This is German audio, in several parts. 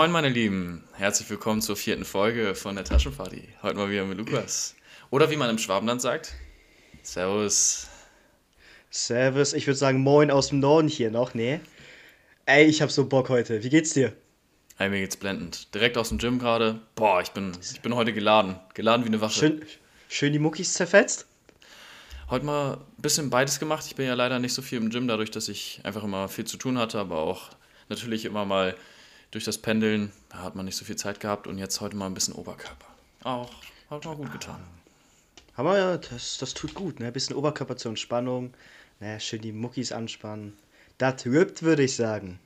Moin, meine Lieben. Herzlich willkommen zur vierten Folge von der Taschenparty. Heute mal wieder mit Lukas. Oder wie man im Schwabenland sagt, Servus. Servus, ich würde sagen Moin aus dem Norden hier noch, nee. Ey, ich hab so Bock heute. Wie geht's dir? Hey, mir geht's blendend. Direkt aus dem Gym gerade. Boah, ich bin, ich bin heute geladen. Geladen wie eine Wache. Schön, schön die Muckis zerfetzt? Heute mal ein bisschen beides gemacht. Ich bin ja leider nicht so viel im Gym, dadurch, dass ich einfach immer viel zu tun hatte, aber auch natürlich immer mal durch das Pendeln da hat man nicht so viel Zeit gehabt und jetzt heute mal ein bisschen Oberkörper. Auch, hat mal gut getan. Aber ja, das, das tut gut, ne? Ein bisschen Oberkörper zur Entspannung. Ne, schön die Muckis anspannen. Das rippt, würde ich sagen.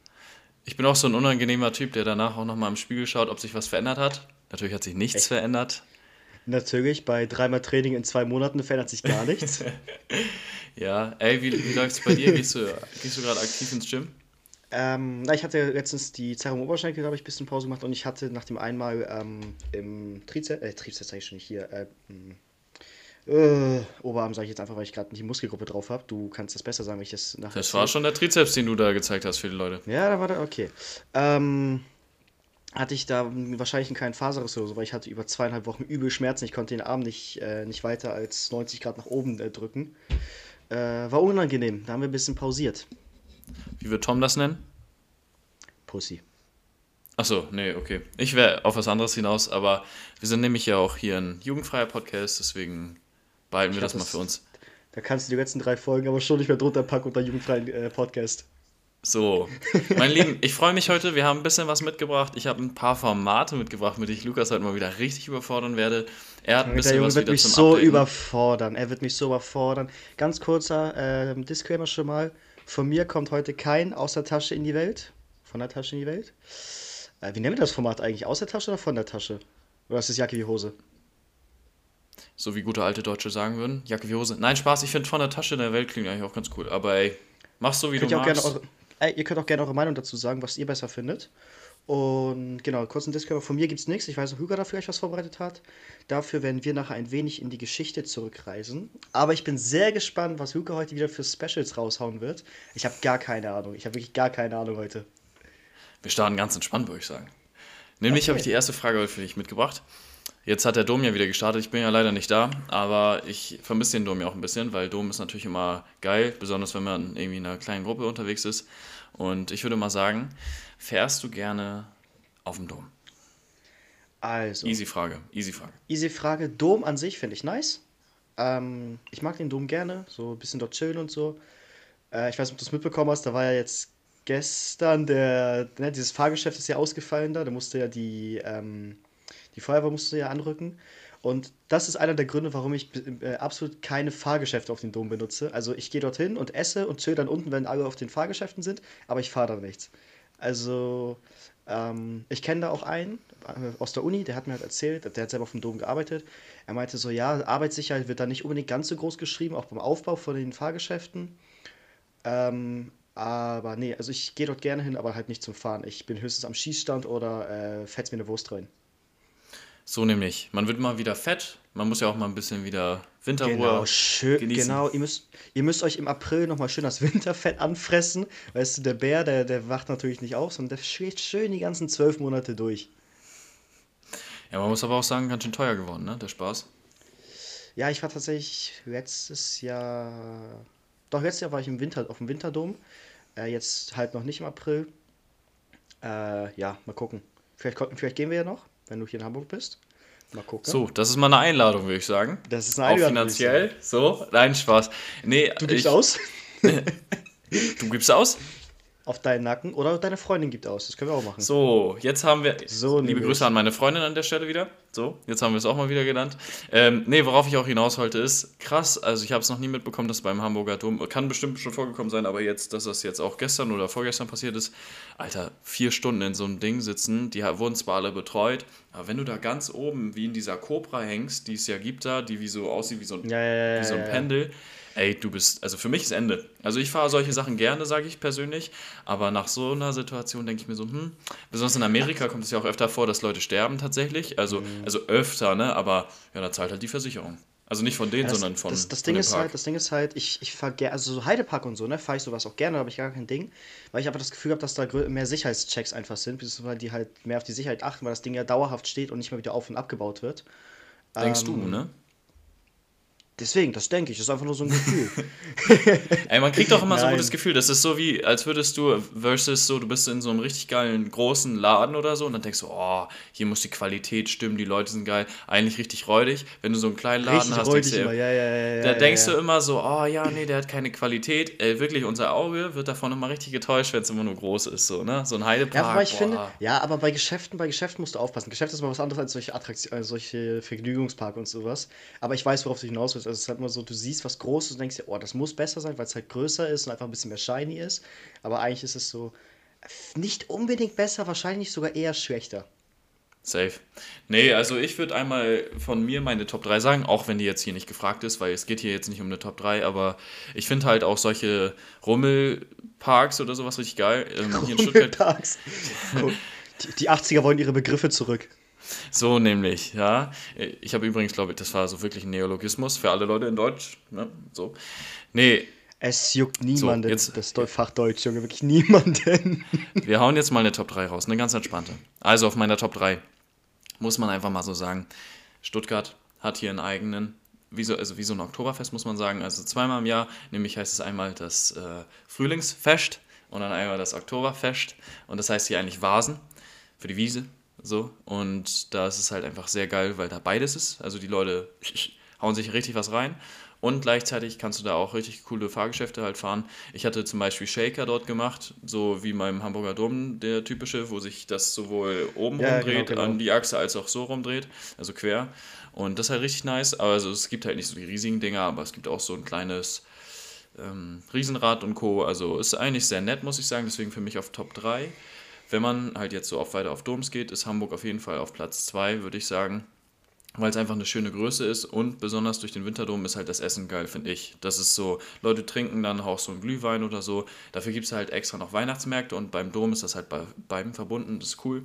Ich bin auch so ein unangenehmer Typ, der danach auch nochmal im Spiegel schaut, ob sich was verändert hat. Natürlich hat sich nichts Echt? verändert. Natürlich, bei dreimal Training in zwei Monaten verändert sich gar nichts. ja, ey, wie, wie läuft es bei dir? Gehst du, gehst du gerade aktiv ins Gym? Ähm, na, ich hatte letztens die Zerrung Oberschenkel, habe ich ein bisschen Pause gemacht und ich hatte nach dem einmal ähm, im Trizeps, äh, Trizeps sage ich schon nicht hier, äh, äh, Oberarm sage ich jetzt einfach, weil ich gerade die Muskelgruppe drauf habe. Du kannst das besser sagen, wenn ich das nachher. Das war schon der Trizeps, den du da gezeigt hast für die Leute. Ja, da war der, okay. Ähm, hatte ich da wahrscheinlich einen kleinen Faserriss oder so, weil ich hatte über zweieinhalb Wochen übel Schmerzen. Ich konnte den Arm nicht, äh, nicht weiter als 90 Grad nach oben äh, drücken. Äh, war unangenehm. Da haben wir ein bisschen pausiert. Wie wird Tom das nennen? Pussy. Achso, nee, okay. Ich wäre auf was anderes hinaus, aber wir sind nämlich ja auch hier ein jugendfreier Podcast, deswegen behalten ich wir das, das mal für uns. Da kannst du die letzten drei Folgen aber schon nicht mehr drunter packen unter jugendfreien äh, Podcast. So, mein Lieben, ich freue mich heute. Wir haben ein bisschen was mitgebracht. Ich habe ein paar Formate mitgebracht, mit denen ich Lukas heute mal wieder richtig überfordern werde. Er hat ein bisschen Der Junge was wird mich so Updaten. überfordern. Er wird mich so überfordern. Ganz kurzer äh, Disclaimer schon mal. Von mir kommt heute kein aus der Tasche in die Welt. Von der Tasche in die Welt. Äh, wie nennen wir das Format eigentlich? Aus der Tasche oder von der Tasche? Oder ist das Jacke wie Hose? So wie gute alte Deutsche sagen würden. Jacke wie Hose. Nein, Spaß, ich finde von der Tasche in der Welt klingt eigentlich auch ganz cool. Aber ey, mach's so wie könnt du magst. Eure, ey, ihr könnt auch gerne eure Meinung dazu sagen, was ihr besser findet. Und genau, kurzen Disclaimer, von mir gibt es nichts. Ich weiß, ob Hugo dafür euch was vorbereitet hat. Dafür werden wir nachher ein wenig in die Geschichte zurückreisen. Aber ich bin sehr gespannt, was Hugo heute wieder für Specials raushauen wird. Ich habe gar keine Ahnung. Ich habe wirklich gar keine Ahnung heute. Wir starten ganz entspannt, würde ich sagen. Nämlich okay. habe ich die erste Frage heute für dich mitgebracht. Jetzt hat der Dom ja wieder gestartet. Ich bin ja leider nicht da, aber ich vermisse den Dom ja auch ein bisschen, weil Dom ist natürlich immer geil, besonders wenn man irgendwie in einer kleinen Gruppe unterwegs ist. Und ich würde mal sagen, fährst du gerne auf dem Dom? Also. Easy Frage, easy Frage. Easy Frage. Dom an sich finde ich nice. Ähm, ich mag den Dom gerne, so ein bisschen dort chillen und so. Äh, ich weiß nicht, ob du es mitbekommen hast, da war ja jetzt gestern der, ne, dieses Fahrgeschäft ist ja ausgefallen da, da musste ja die, ähm, die Feuerwehr musste ja anrücken. Und das ist einer der Gründe, warum ich äh, absolut keine Fahrgeschäfte auf den Dom benutze. Also ich gehe dorthin und esse und chill dann unten, wenn alle auf den Fahrgeschäften sind, aber ich fahre da nichts. Also ähm, ich kenne da auch einen äh, aus der Uni, der hat mir halt erzählt, der hat selber auf dem Dom gearbeitet. Er meinte so, ja, Arbeitssicherheit wird da nicht unbedingt ganz so groß geschrieben, auch beim Aufbau von den Fahrgeschäften. Ähm, aber nee, also ich gehe dort gerne hin, aber halt nicht zum Fahren. Ich bin höchstens am Schießstand oder äh, fetz mir eine Wurst rein. So nämlich. Man wird mal wieder fett. Man muss ja auch mal ein bisschen wieder Winterruhe genau, schön, genießen. Genau, ihr müsst, ihr müsst euch im April nochmal schön das Winterfett anfressen. Weißt du, der Bär, der, der wacht natürlich nicht auf, sondern der schlägt schön die ganzen zwölf Monate durch. Ja, man muss aber auch sagen, ganz schön teuer geworden, ne? Der Spaß. Ja, ich war tatsächlich letztes Jahr. Doch, letztes Jahr war ich im Winter, auf dem Winterdom. Äh, jetzt halt noch nicht im April. Äh, ja, mal gucken. Vielleicht, vielleicht gehen wir ja noch wenn du hier in Hamburg bist. Mal gucken. So, das ist mal eine Einladung, würde ich sagen. Das ist eine Einladung. Auch finanziell. So, nein, Spaß. Nee, du gibst ich, aus? du gibst aus? auf deinen Nacken oder deine Freundin gibt aus. Das können wir auch machen. So, jetzt haben wir. So, liebe Grüße an meine Freundin an der Stelle wieder. So, jetzt haben wir es auch mal wieder genannt. Ähm, nee, worauf ich auch hinaus wollte, ist krass. Also, ich habe es noch nie mitbekommen, dass beim Hamburger Dom, kann bestimmt schon vorgekommen sein, aber jetzt, dass das jetzt auch gestern oder vorgestern passiert ist. Alter, vier Stunden in so einem Ding sitzen, die wurden zwar alle betreut, aber wenn du da ganz oben wie in dieser Cobra hängst, die es ja gibt da, die wie so aussieht wie so ein, ja, ja, ja, wie so ein Pendel ey, du bist, also für mich ist Ende. Also ich fahre solche Sachen gerne, sage ich persönlich, aber nach so einer Situation denke ich mir so, hm, besonders in Amerika kommt es ja auch öfter vor, dass Leute sterben tatsächlich, also, mhm. Also öfter, ne, aber ja, da zahlt halt die Versicherung. Also nicht von denen, Ja, das, sondern von, das, das von Ding ist Park. halt, das Ding ist halt, ich, ich gerne, also so Heidepark und so, ne, fahre ich sowas auch gerne, da habe ich gar kein Ding, weil ich einfach das Gefühl habe, dass da mehr Sicherheitschecks einfach sind, beziehungsweise die halt mehr auf die Sicherheit achten, weil das Ding ja dauerhaft steht und nicht mehr wieder auf und abgebaut wird. Denkst du, Ähm, ne? Deswegen, das denke ich, das ist einfach nur so ein Gefühl. Ey, man kriegt doch immer so ein Nein. gutes Gefühl. Das ist so wie, als würdest du versus so, du bist in so einem richtig geilen großen Laden oder so und dann denkst du, oh, hier muss die Qualität stimmen, die Leute sind geil, eigentlich richtig räudig. Wenn du so einen kleinen Laden Richtig hast, denkst du, immer, ja, ja, ja, ja. da ja, denkst ja. du immer so, oh ja, nee, der hat keine Qualität. Ey, wirklich, unser Auge wird davon immer richtig getäuscht, wenn es immer nur groß ist, so, ne? So ein Heidepark. Ja, aber ich boah. finde, ja, aber bei Geschäften, bei Geschäften musst du aufpassen. Geschäft ist mal was anderes als solche Attraktionen, äh, solche Vergnügungspark und sowas. Aber ich weiß, worauf du hinaus willst. Also es ist halt immer so, du siehst was Großes und denkst dir, oh, das muss besser sein, weil es halt größer ist und einfach ein bisschen mehr shiny ist. Aber eigentlich ist es so nicht unbedingt besser, wahrscheinlich sogar eher schlechter. Safe. Nee, also ich würde einmal von mir meine Top 3 sagen, auch wenn die jetzt hier nicht gefragt ist, weil es geht hier jetzt nicht um eine Top 3, aber ich finde halt auch solche Rummelparks oder sowas richtig geil. Ähm, hier in Stuttgart Parks. Die, die 80er wollen ihre Begriffe zurück. So nämlich, ja. Ich habe übrigens, glaube ich, das war so wirklich ein Neologismus für alle Leute in Deutsch. Ne? So. Nee, Es juckt niemanden, jetzt- das Fach Deutsch, Junge, wirklich niemanden. wir hauen jetzt mal eine Top 3 raus, eine ganz entspannte. Also auf meiner Top 3 muss man einfach mal so sagen, Stuttgart hat hier einen eigenen, wie so, also wie so ein Oktoberfest muss man sagen, also zweimal im Jahr, nämlich heißt es einmal das äh, Frühlingsfest und dann einmal das Oktoberfest und das heißt hier eigentlich Vasen für die Wiese, so und da ist es halt einfach sehr geil, weil da beides ist, also die Leute hauen sich richtig was rein und gleichzeitig kannst du da auch richtig coole Fahrgeschäfte halt fahren. Ich hatte zum Beispiel Shaker dort gemacht, so wie beim Hamburger Dom, der typische, wo sich das sowohl oben Ja, rumdreht genau, genau. an die Achse als auch so rumdreht, also quer. Und das ist halt richtig nice. Aber also, es gibt halt nicht so die riesigen Dinger, aber es gibt auch so ein kleines ähm, Riesenrad und Co. Also ist eigentlich sehr nett, muss ich sagen. Deswegen für mich auf Top 3. Wenn man halt jetzt so oft weiter auf Doms geht, ist Hamburg auf jeden Fall auf Platz 2, würde ich sagen. Weil es einfach eine schöne Größe ist und besonders durch den Winterdom ist halt das Essen geil, finde ich. Das ist so, Leute trinken dann auch so einen Glühwein oder so. Dafür gibt es halt extra noch Weihnachtsmärkte und beim Dom ist das halt bei beiden verbunden. Das ist cool.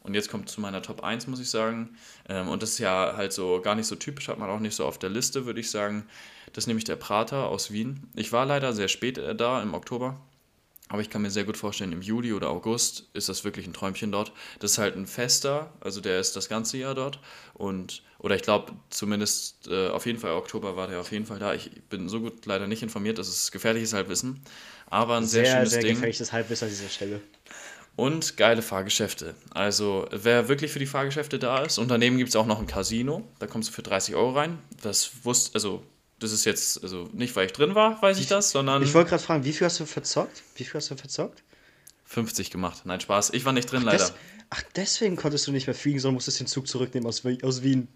Und jetzt kommt zu meiner Top 1, muss ich sagen. Ähm, und das ist ja halt so gar nicht so typisch, hat man auch nicht so auf der Liste, würde ich sagen. Das ist nämlich der Prater aus Wien. Ich war leider sehr spät äh, da, im Oktober. Aber ich kann mir sehr gut vorstellen, im Juli oder August ist das wirklich ein Träumchen dort. Das ist halt ein Fester, also der ist das ganze Jahr dort. Und, oder ich glaube, zumindest äh, auf jeden Fall Oktober war der auf jeden Fall da. Ich bin so gut leider nicht informiert, das ist gefährliches Halbwissen. Aber ein sehr, Sehr, schönes sehr Ding. gefährliches Halbwissen an dieser Stelle. Und geile Fahrgeschäfte. Also, wer wirklich für die Fahrgeschäfte da ist, und daneben gibt es auch noch ein Casino. Da kommst du für 30 Euro rein. Das wusste, also, das ist jetzt, also nicht, weil ich drin war, weiß ich das, sondern Ich wollte gerade fragen, wie viel hast du verzockt? Wie viel hast du verzockt? 50 gemacht. Nein, Spaß. Ich war nicht drin, leider. Des, ach, deswegen konntest du nicht mehr fliegen, sondern musstest den Zug zurücknehmen aus, aus Wien.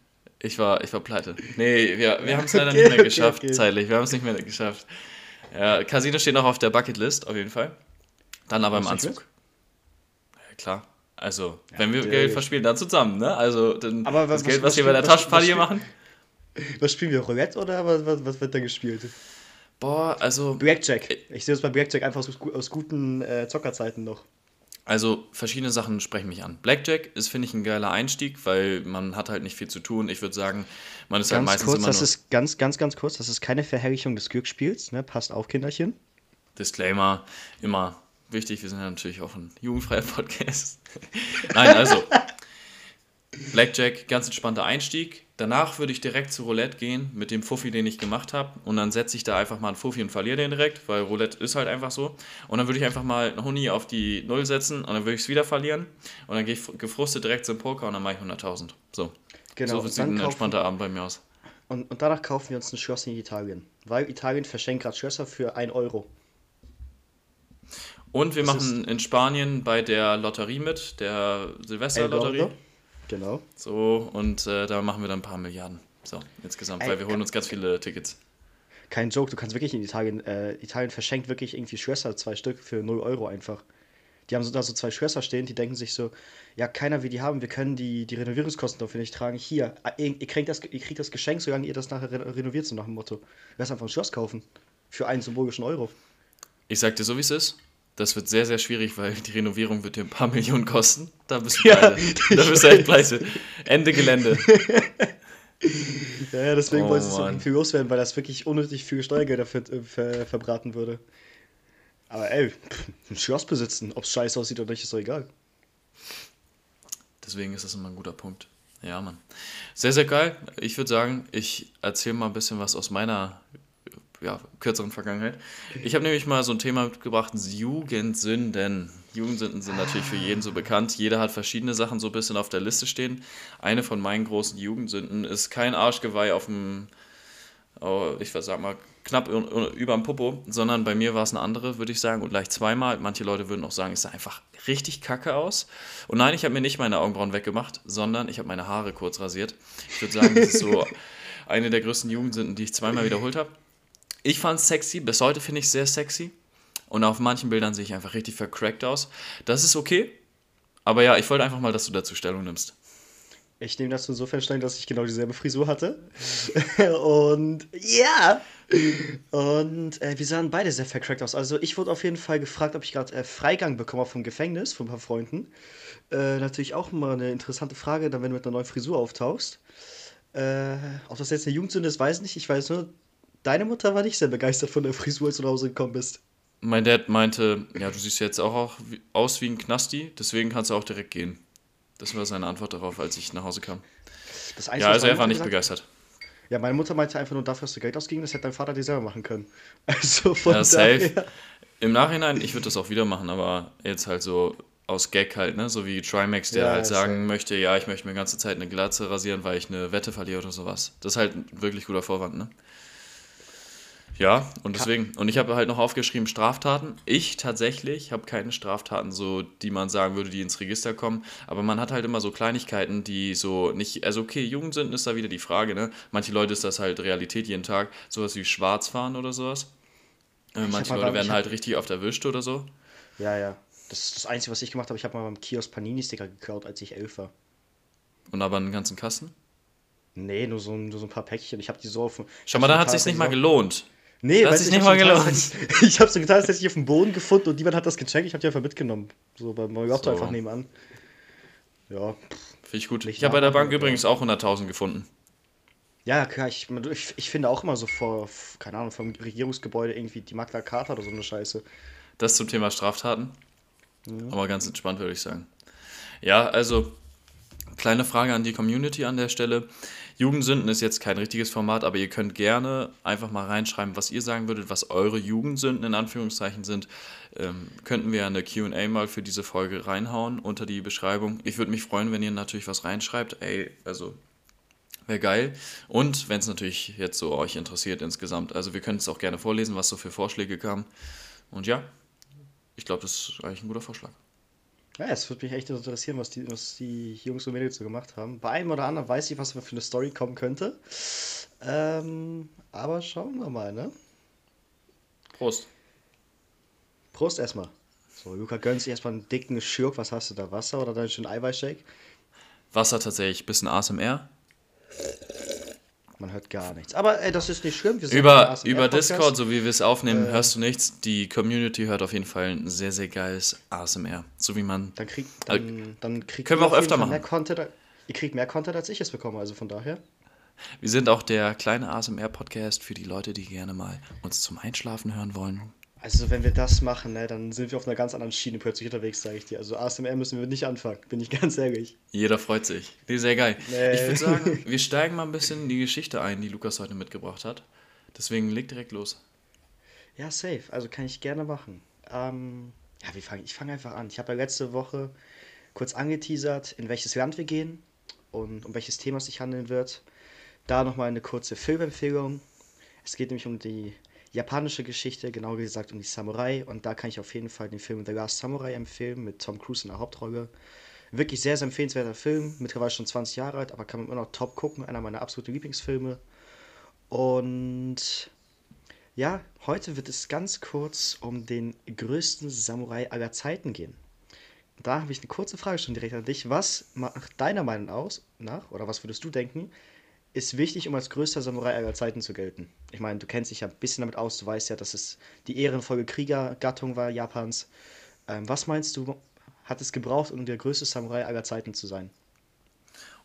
Ich war, ich war pleite. Nee, wir, wir haben es leider Okay, nicht mehr okay, geschafft, okay. zeitlich. Wir haben es nicht mehr geschafft. Ja, Casino steht noch auf der Bucketlist, auf jeden Fall. Dann aber im Anzug. Ja, klar. Also, wenn wir Geld verspielen, dann zusammen, ne? Also, dann Aber das was- Geld, was was wir bei der Taschenparty machen. Was spielen wir? Roulette oder was, was, was wird da gespielt? Boah, also, Blackjack. Ich sehe das bei Blackjack einfach aus, aus guten äh, Zockerzeiten noch. also verschiedene Sachen sprechen mich an. Blackjack ist, finde ich, ein geiler Einstieg, weil man hat halt nicht viel zu tun. Ich würde sagen, man ist halt Ganz meistens kurz, immer das ist ganz, ganz, ganz kurz, das ist keine Verherrlichung des Glücksspiels, ne? Passt auf, Kinderchen. Disclaimer, immer wichtig, wir sind ja natürlich auch ein jugendfreier Podcast. Nein, also, Blackjack, ganz entspannter Einstieg. Danach würde ich direkt zu Roulette gehen mit dem Fuffi, den ich gemacht habe. Und dann setze ich da einfach mal einen Fuffi und verliere den direkt, weil Roulette ist halt einfach so. Und dann würde ich einfach mal einen Huni auf die Null setzen und dann würde ich es wieder verlieren. Und dann gehe ich gefrustet direkt zum Poker und dann mache ich 100.000. So. Genau, so sieht ein entspannter Abend bei mir aus. Und, und danach kaufen wir uns ein Schloss in Italien. Weil Italien verschenkt gerade Schlösser für 1 Euro. Und wir Das machen in Spanien bei der Lotterie mit, der Silvesterlotterie. Genau. So, und äh, da machen wir dann ein paar Milliarden. So, insgesamt, weil wir holen uns ganz viele Tickets. Kein Joke, du kannst wirklich in Italien, äh, Italien verschenkt wirklich irgendwie Schlösser, zwei Stück für 0 Euro einfach. Die haben so da so zwei Schlösser stehen, die denken sich so, ja, keiner will die haben, wir können die, die Renovierungskosten dafür nicht tragen. Hier, äh, ihr, ihr, kriegt das, ihr kriegt das Geschenk, solange ihr das nachher re renoviert, so nach dem Motto. Lass einfach ein Schloss kaufen. Für einen symbolischen Euro. Ich sag dir so, wie es ist. Das wird sehr, sehr schwierig, weil die Renovierung wird dir ein paar Millionen kosten. Da bist du Ja, pleite. Da bist du echt pleite. Ende Gelände. ja, ja, deswegen oh, wollte ich es irgendwie loswerden, weil das wirklich unnötig viel Steuergelder ver ver verbraten würde. Aber ey, ein Schloss besitzen, ob es scheiße aussieht oder nicht, ist doch egal. Deswegen ist das immer ein guter Punkt. Ja, Mann. Sehr, sehr geil. Ich würde sagen, ich erzähle mal ein bisschen was aus meiner ja, kürzeren Vergangenheit. Ich habe nämlich mal so ein Thema mitgebracht, Jugendsünden. Jugendsünden sind natürlich für jeden so bekannt. Jeder hat verschiedene Sachen so ein bisschen auf der Liste stehen. Eine von meinen großen Jugendsünden ist kein Arschgeweih auf dem, oh, ich sag mal, knapp über dem Popo, sondern bei mir war es eine andere, würde ich sagen, und gleich zweimal. Manche Leute würden auch sagen, es sah einfach richtig kacke aus. Und nein, ich habe mir nicht meine Augenbrauen weggemacht, sondern ich habe meine Haare kurz rasiert. Ich würde sagen, das ist so eine der größten Jugendsünden, die ich zweimal wiederholt habe. Ich fand es sexy, bis heute finde ich es sehr sexy. Und auf manchen Bildern sehe ich einfach richtig vercrackt aus. Das ist okay. Aber ja, ich wollte einfach mal, dass du dazu Stellung nimmst. Ich nehme das insofern Stellung, dass ich genau dieselbe Frisur hatte. und ja. Und äh, wir sahen beide sehr vercrackt aus. Also ich wurde auf jeden Fall gefragt, ob ich gerade äh, Freigang bekomme vom Gefängnis von ein paar Freunden. Äh, natürlich auch mal eine interessante Frage, dann wenn du mit einer neuen Frisur auftauchst. Äh, ob das jetzt eine Jugendsünde ist, weiß ich nicht. Ich weiß nur, deine Mutter war nicht sehr begeistert von der Frisur, als du nach Hause gekommen bist. Mein Dad meinte, ja, du siehst jetzt auch aus wie ein Knasti, deswegen kannst du auch direkt gehen. Das war seine Antwort darauf, als ich nach Hause kam. Einzige, ja, also er war nicht gesagt, begeistert. Ja, meine Mutter meinte einfach nur dafür, dass du Geld ausgegeben das hätte dein Vater dir selber machen können. Also von ja, safe. Daher. Im Nachhinein, ich würde das auch wieder machen, aber jetzt halt so aus Gag halt, ne? So wie Trimax, der ja, halt sagen safe. möchte, ja, ich möchte mir die ganze Zeit eine Glatze rasieren, weil ich eine Wette verliere oder sowas. Das ist halt ein wirklich guter Vorwand, ne? Ja, und deswegen. Und ich habe halt noch aufgeschrieben Straftaten. Ich tatsächlich habe keine Straftaten, so die man sagen würde, die ins Register kommen. Aber man hat halt immer so Kleinigkeiten, die so nicht. Also okay, Jugend sind, ist da wieder die Frage, ne? Manche Leute ist das halt Realität jeden Tag. Sowas wie Schwarzfahren oder sowas. Äh, manche Leute werden halt richtig oft erwischt oder so. Ja, ja. Das ist das Einzige, was ich gemacht habe. Ich habe mal beim Kiosk Panini-Sticker geklaut, als ich elf war. Und aber einen ganzen Kasten? Nee, nur so, nur so ein paar Päckchen. Ich habe die so auf. Schau mal, dann hat es sich nicht mal gelohnt. Nee, das ist nicht mal gelohnt. Ich habe so getan, als hätte ich auf dem Boden gefunden und niemand hat das gecheckt. Ich habe die einfach mitgenommen. So beim Moriotto so. einfach nebenan. Ja. Finde ich gut. Ich habe bei der Bank übrigens auch 100.000 gefunden. Ja, klar. Ich, ich, ich, finde auch immer so vor, keine Ahnung, vom Regierungsgebäude irgendwie die Magna Carta oder so eine Scheiße. Das zum Thema Straftaten. Ja. Aber ganz entspannt, würde ich sagen. Ja, also, kleine Frage an die Community an der Stelle. Jugendsünden ist jetzt kein richtiges Format, aber ihr könnt gerne einfach mal reinschreiben, was ihr sagen würdet, was eure Jugendsünden in Anführungszeichen sind. Ähm, könnten wir eine QA mal für diese Folge reinhauen unter die Beschreibung. Ich würde mich freuen, wenn ihr natürlich was reinschreibt. Ey, also wäre geil. Und wenn es natürlich jetzt so euch interessiert insgesamt. Also wir können es auch gerne vorlesen, was so für Vorschläge kamen. Und ja, ich glaube, das ist eigentlich ein guter Vorschlag. Ja, es würde mich echt interessieren, was die, was die Jungs und Mädels so gemacht haben. Bei einem oder anderen weiß ich, was für eine Story kommen könnte. Ähm, aber schauen wir mal, ne? Prost. Prost erstmal. So, Luca gönnt sich erstmal einen dicken Schirk. Was hast du da? Wasser oder deinen schönen Eiweißshake? Wasser tatsächlich, bisschen ASMR. Man hört gar nichts. Aber ey, das ist nicht schlimm. über über Discord, so wie wir es aufnehmen, äh, hörst du nichts. Die Community hört auf jeden Fall ein sehr, sehr geiles ASMR. So wie man. Dann kriegt dann, dann kriegt Können wir auch öfter machen. Mehr Content, ihr kriegt mehr Content, als ich es bekomme, also von daher. Wir sind auch der kleine ASMR-Podcast für die Leute, die gerne mal uns zum Einschlafen hören wollen. Also wenn wir das machen, ne, dann sind wir auf einer ganz anderen Schiene plötzlich unterwegs, sage ich dir. Also ASMR müssen wir nicht anfangen, bin ich ganz ehrlich. Jeder freut sich. Nee, sehr geil. Nee. Ich würde sagen, wir steigen mal ein bisschen in die Geschichte ein, die Lukas heute mitgebracht hat. Deswegen leg direkt los. Ja, safe. Also kann ich gerne machen. Ähm, ja, wir fangen, ich fange einfach an. Ich habe ja letzte Woche kurz angeteasert, in welches Land wir gehen und um welches Thema es sich handeln wird. Da nochmal eine kurze Filmempfehlung. Es geht nämlich um die japanische Geschichte, genauer gesagt um die Samurai. Und da kann ich auf jeden Fall den Film The Last Samurai empfehlen mit Tom Cruise in der Hauptrolle. Wirklich sehr, sehr empfehlenswerter Film, mittlerweile schon 20 Jahre alt, aber kann man immer noch top gucken. Einer meiner absoluten Lieblingsfilme. Und ja, heute wird es ganz kurz um den größten Samurai aller Zeiten gehen. Da habe ich eine kurze Frage schon direkt an dich. Was macht deiner Meinung nach, oder was würdest du denken, ist wichtig, um als größter Samurai aller Zeiten zu gelten. Ich meine, du kennst dich ja ein bisschen damit aus, du weißt ja, dass es die ehrenvolle Kriegergattung war Japans. Ähm, was meinst du, hat es gebraucht, um der größte Samurai aller Zeiten zu sein?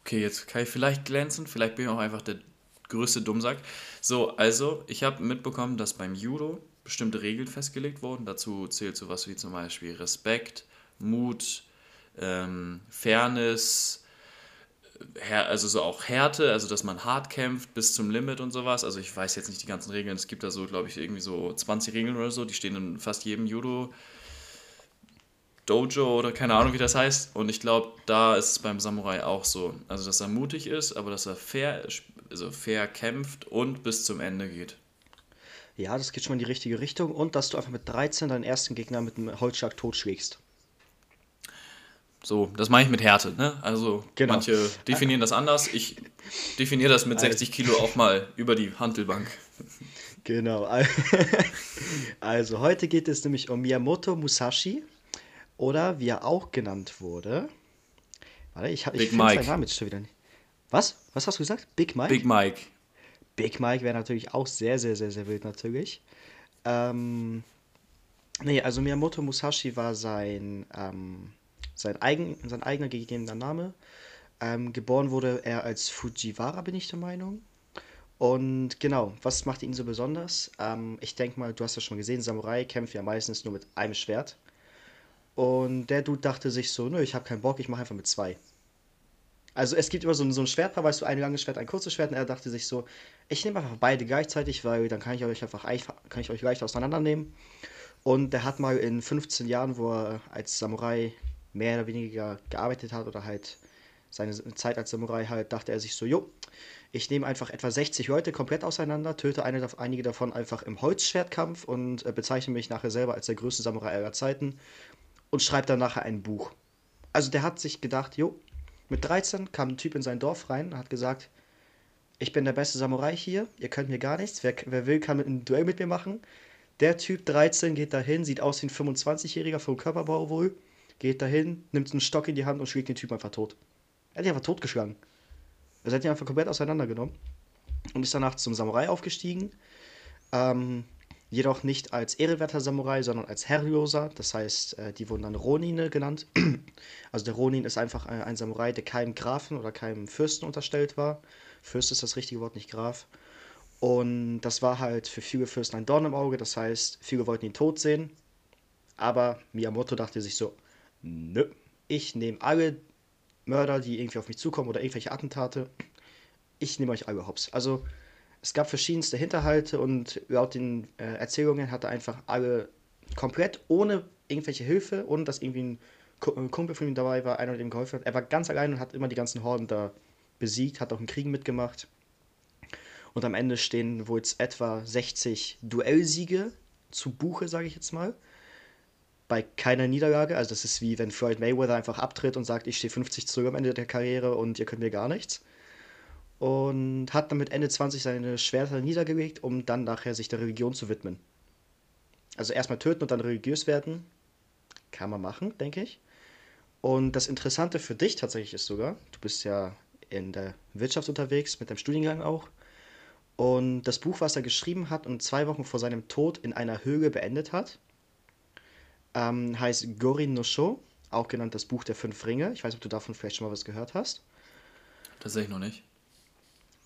Okay, jetzt kann ich vielleicht glänzen, vielleicht bin ich auch einfach der größte Dummsack. So, also, ich habe mitbekommen, dass beim Judo bestimmte Regeln festgelegt wurden. Dazu zählt sowas wie zum Beispiel Respekt, Mut, ähm, Fairness, also so auch Härte, also dass man hart kämpft bis zum Limit und sowas. Also ich weiß jetzt nicht die ganzen Regeln. Es gibt da so, glaube ich, irgendwie so 20 Regeln oder so. Die stehen in fast jedem Judo. Dojo oder keine Ahnung, wie das heißt. Und ich glaube, da ist es beim Samurai auch so. Also, dass er mutig ist, aber dass er fair, also fair kämpft und bis zum Ende geht. Ja, das geht schon in die richtige Richtung. Und dass du einfach mit 13 deinen ersten Gegner mit einem Holzschlag totschlägst. So, das meine ich mit Härte, ne? Also genau. manche definieren das anders. Ich definiere das mit 60 Kilo auch mal über die Handelbank. Genau. Also heute geht es nämlich um Miyamoto Musashi oder wie er auch genannt wurde. Warte, ich, ich finde seinen Namen jetzt schon wieder nicht. Was? Was hast du gesagt? Big Mike? Big Mike. Big Mike wäre natürlich auch sehr, sehr, sehr, sehr wild natürlich. Ähm, nee, also Miyamoto Musashi war sein ähm, sein, eigen, sein eigener gegebener Name. Ähm, geboren wurde er als Fujiwara, bin ich der Meinung. Und genau, was macht ihn so besonders? Ähm, ich denke mal, du hast ja schon gesehen, Samurai kämpfen ja meistens nur mit einem Schwert. Und der Dude dachte sich so, nö, ich habe keinen Bock, ich mache einfach mit zwei. Also es gibt immer so ein, so ein Schwertpaar, weißt du, ein langes Schwert, ein kurzes Schwert. Und er dachte sich so, ich nehme einfach beide gleichzeitig, weil dann kann ich euch einfach kann ich euch leicht auseinandernehmen. Und der hat mal in 15 Jahren, wo er als Samurai mehr oder weniger gearbeitet hat oder halt seine Zeit als Samurai halt, dachte er sich so, jo, ich nehme einfach etwa 60 Leute komplett auseinander, töte eine, einige davon einfach im Holzschwertkampf und äh, bezeichne mich nachher selber als der größte Samurai aller Zeiten und schreibe dann nachher ein Buch. Also der hat sich gedacht, jo, mit 13 kam ein Typ in sein Dorf rein und hat gesagt, ich bin der beste Samurai hier, ihr könnt mir gar nichts, wer, wer will, kann ein Duell mit mir machen. Der Typ 13 geht dahin, sieht aus wie ein 25-Jähriger vom Körperbau wohl, geht dahin, nimmt einen Stock in die Hand und schlägt den Typ einfach tot. Er hat ihn einfach totgeschlagen. Er hat ihn einfach komplett auseinandergenommen und ist danach zum Samurai aufgestiegen. Ähm, jedoch nicht als ehrewerter Samurai, sondern als Herrloser. Das heißt, äh, die wurden dann Ronine genannt. Also der Ronin ist einfach ein Samurai, der keinem Grafen oder keinem Fürsten unterstellt war. Fürst ist das richtige Wort, nicht Graf. Und das war halt für viele Fürsten ein Dorn im Auge. Das heißt, viele wollten ihn tot sehen. Aber Miyamoto dachte sich so, nö, ich nehme alle Mörder, die irgendwie auf mich zukommen oder irgendwelche Attentate, ich nehme euch alle hops. Also es gab verschiedenste Hinterhalte und laut den äh, Erzählungen hat er einfach alle komplett ohne irgendwelche Hilfe, ohne dass irgendwie ein äh, Kumpel von ihm dabei war, einer, der ihm geholfen hat. Er war ganz allein und hat immer die ganzen Horden da besiegt, hat auch in Kriegen mitgemacht. Und am Ende stehen wohl jetzt etwa 60 Duellsiege zu Buche, sage ich jetzt mal bei keiner Niederlage. Also das ist wie wenn Floyd Mayweather einfach abtritt und sagt, ich stehe 50 zurück am Ende der Karriere und ihr könnt mir gar nichts. Und hat dann mit Ende 20 seine Schwerter niedergelegt, um dann nachher sich der Religion zu widmen. Also erstmal töten und dann religiös werden. Kann man machen, denke ich. Und das Interessante für dich tatsächlich ist sogar, du bist ja in der Wirtschaft unterwegs, mit deinem Studiengang auch. Und das Buch, was er geschrieben hat und zwei Wochen vor seinem Tod in einer Höhle beendet hat, ähm, heißt Gorin no Sho, auch genannt das Buch der fünf Ringe. Ich weiß nicht, ob du davon vielleicht schon mal was gehört hast. Tatsächlich noch nicht.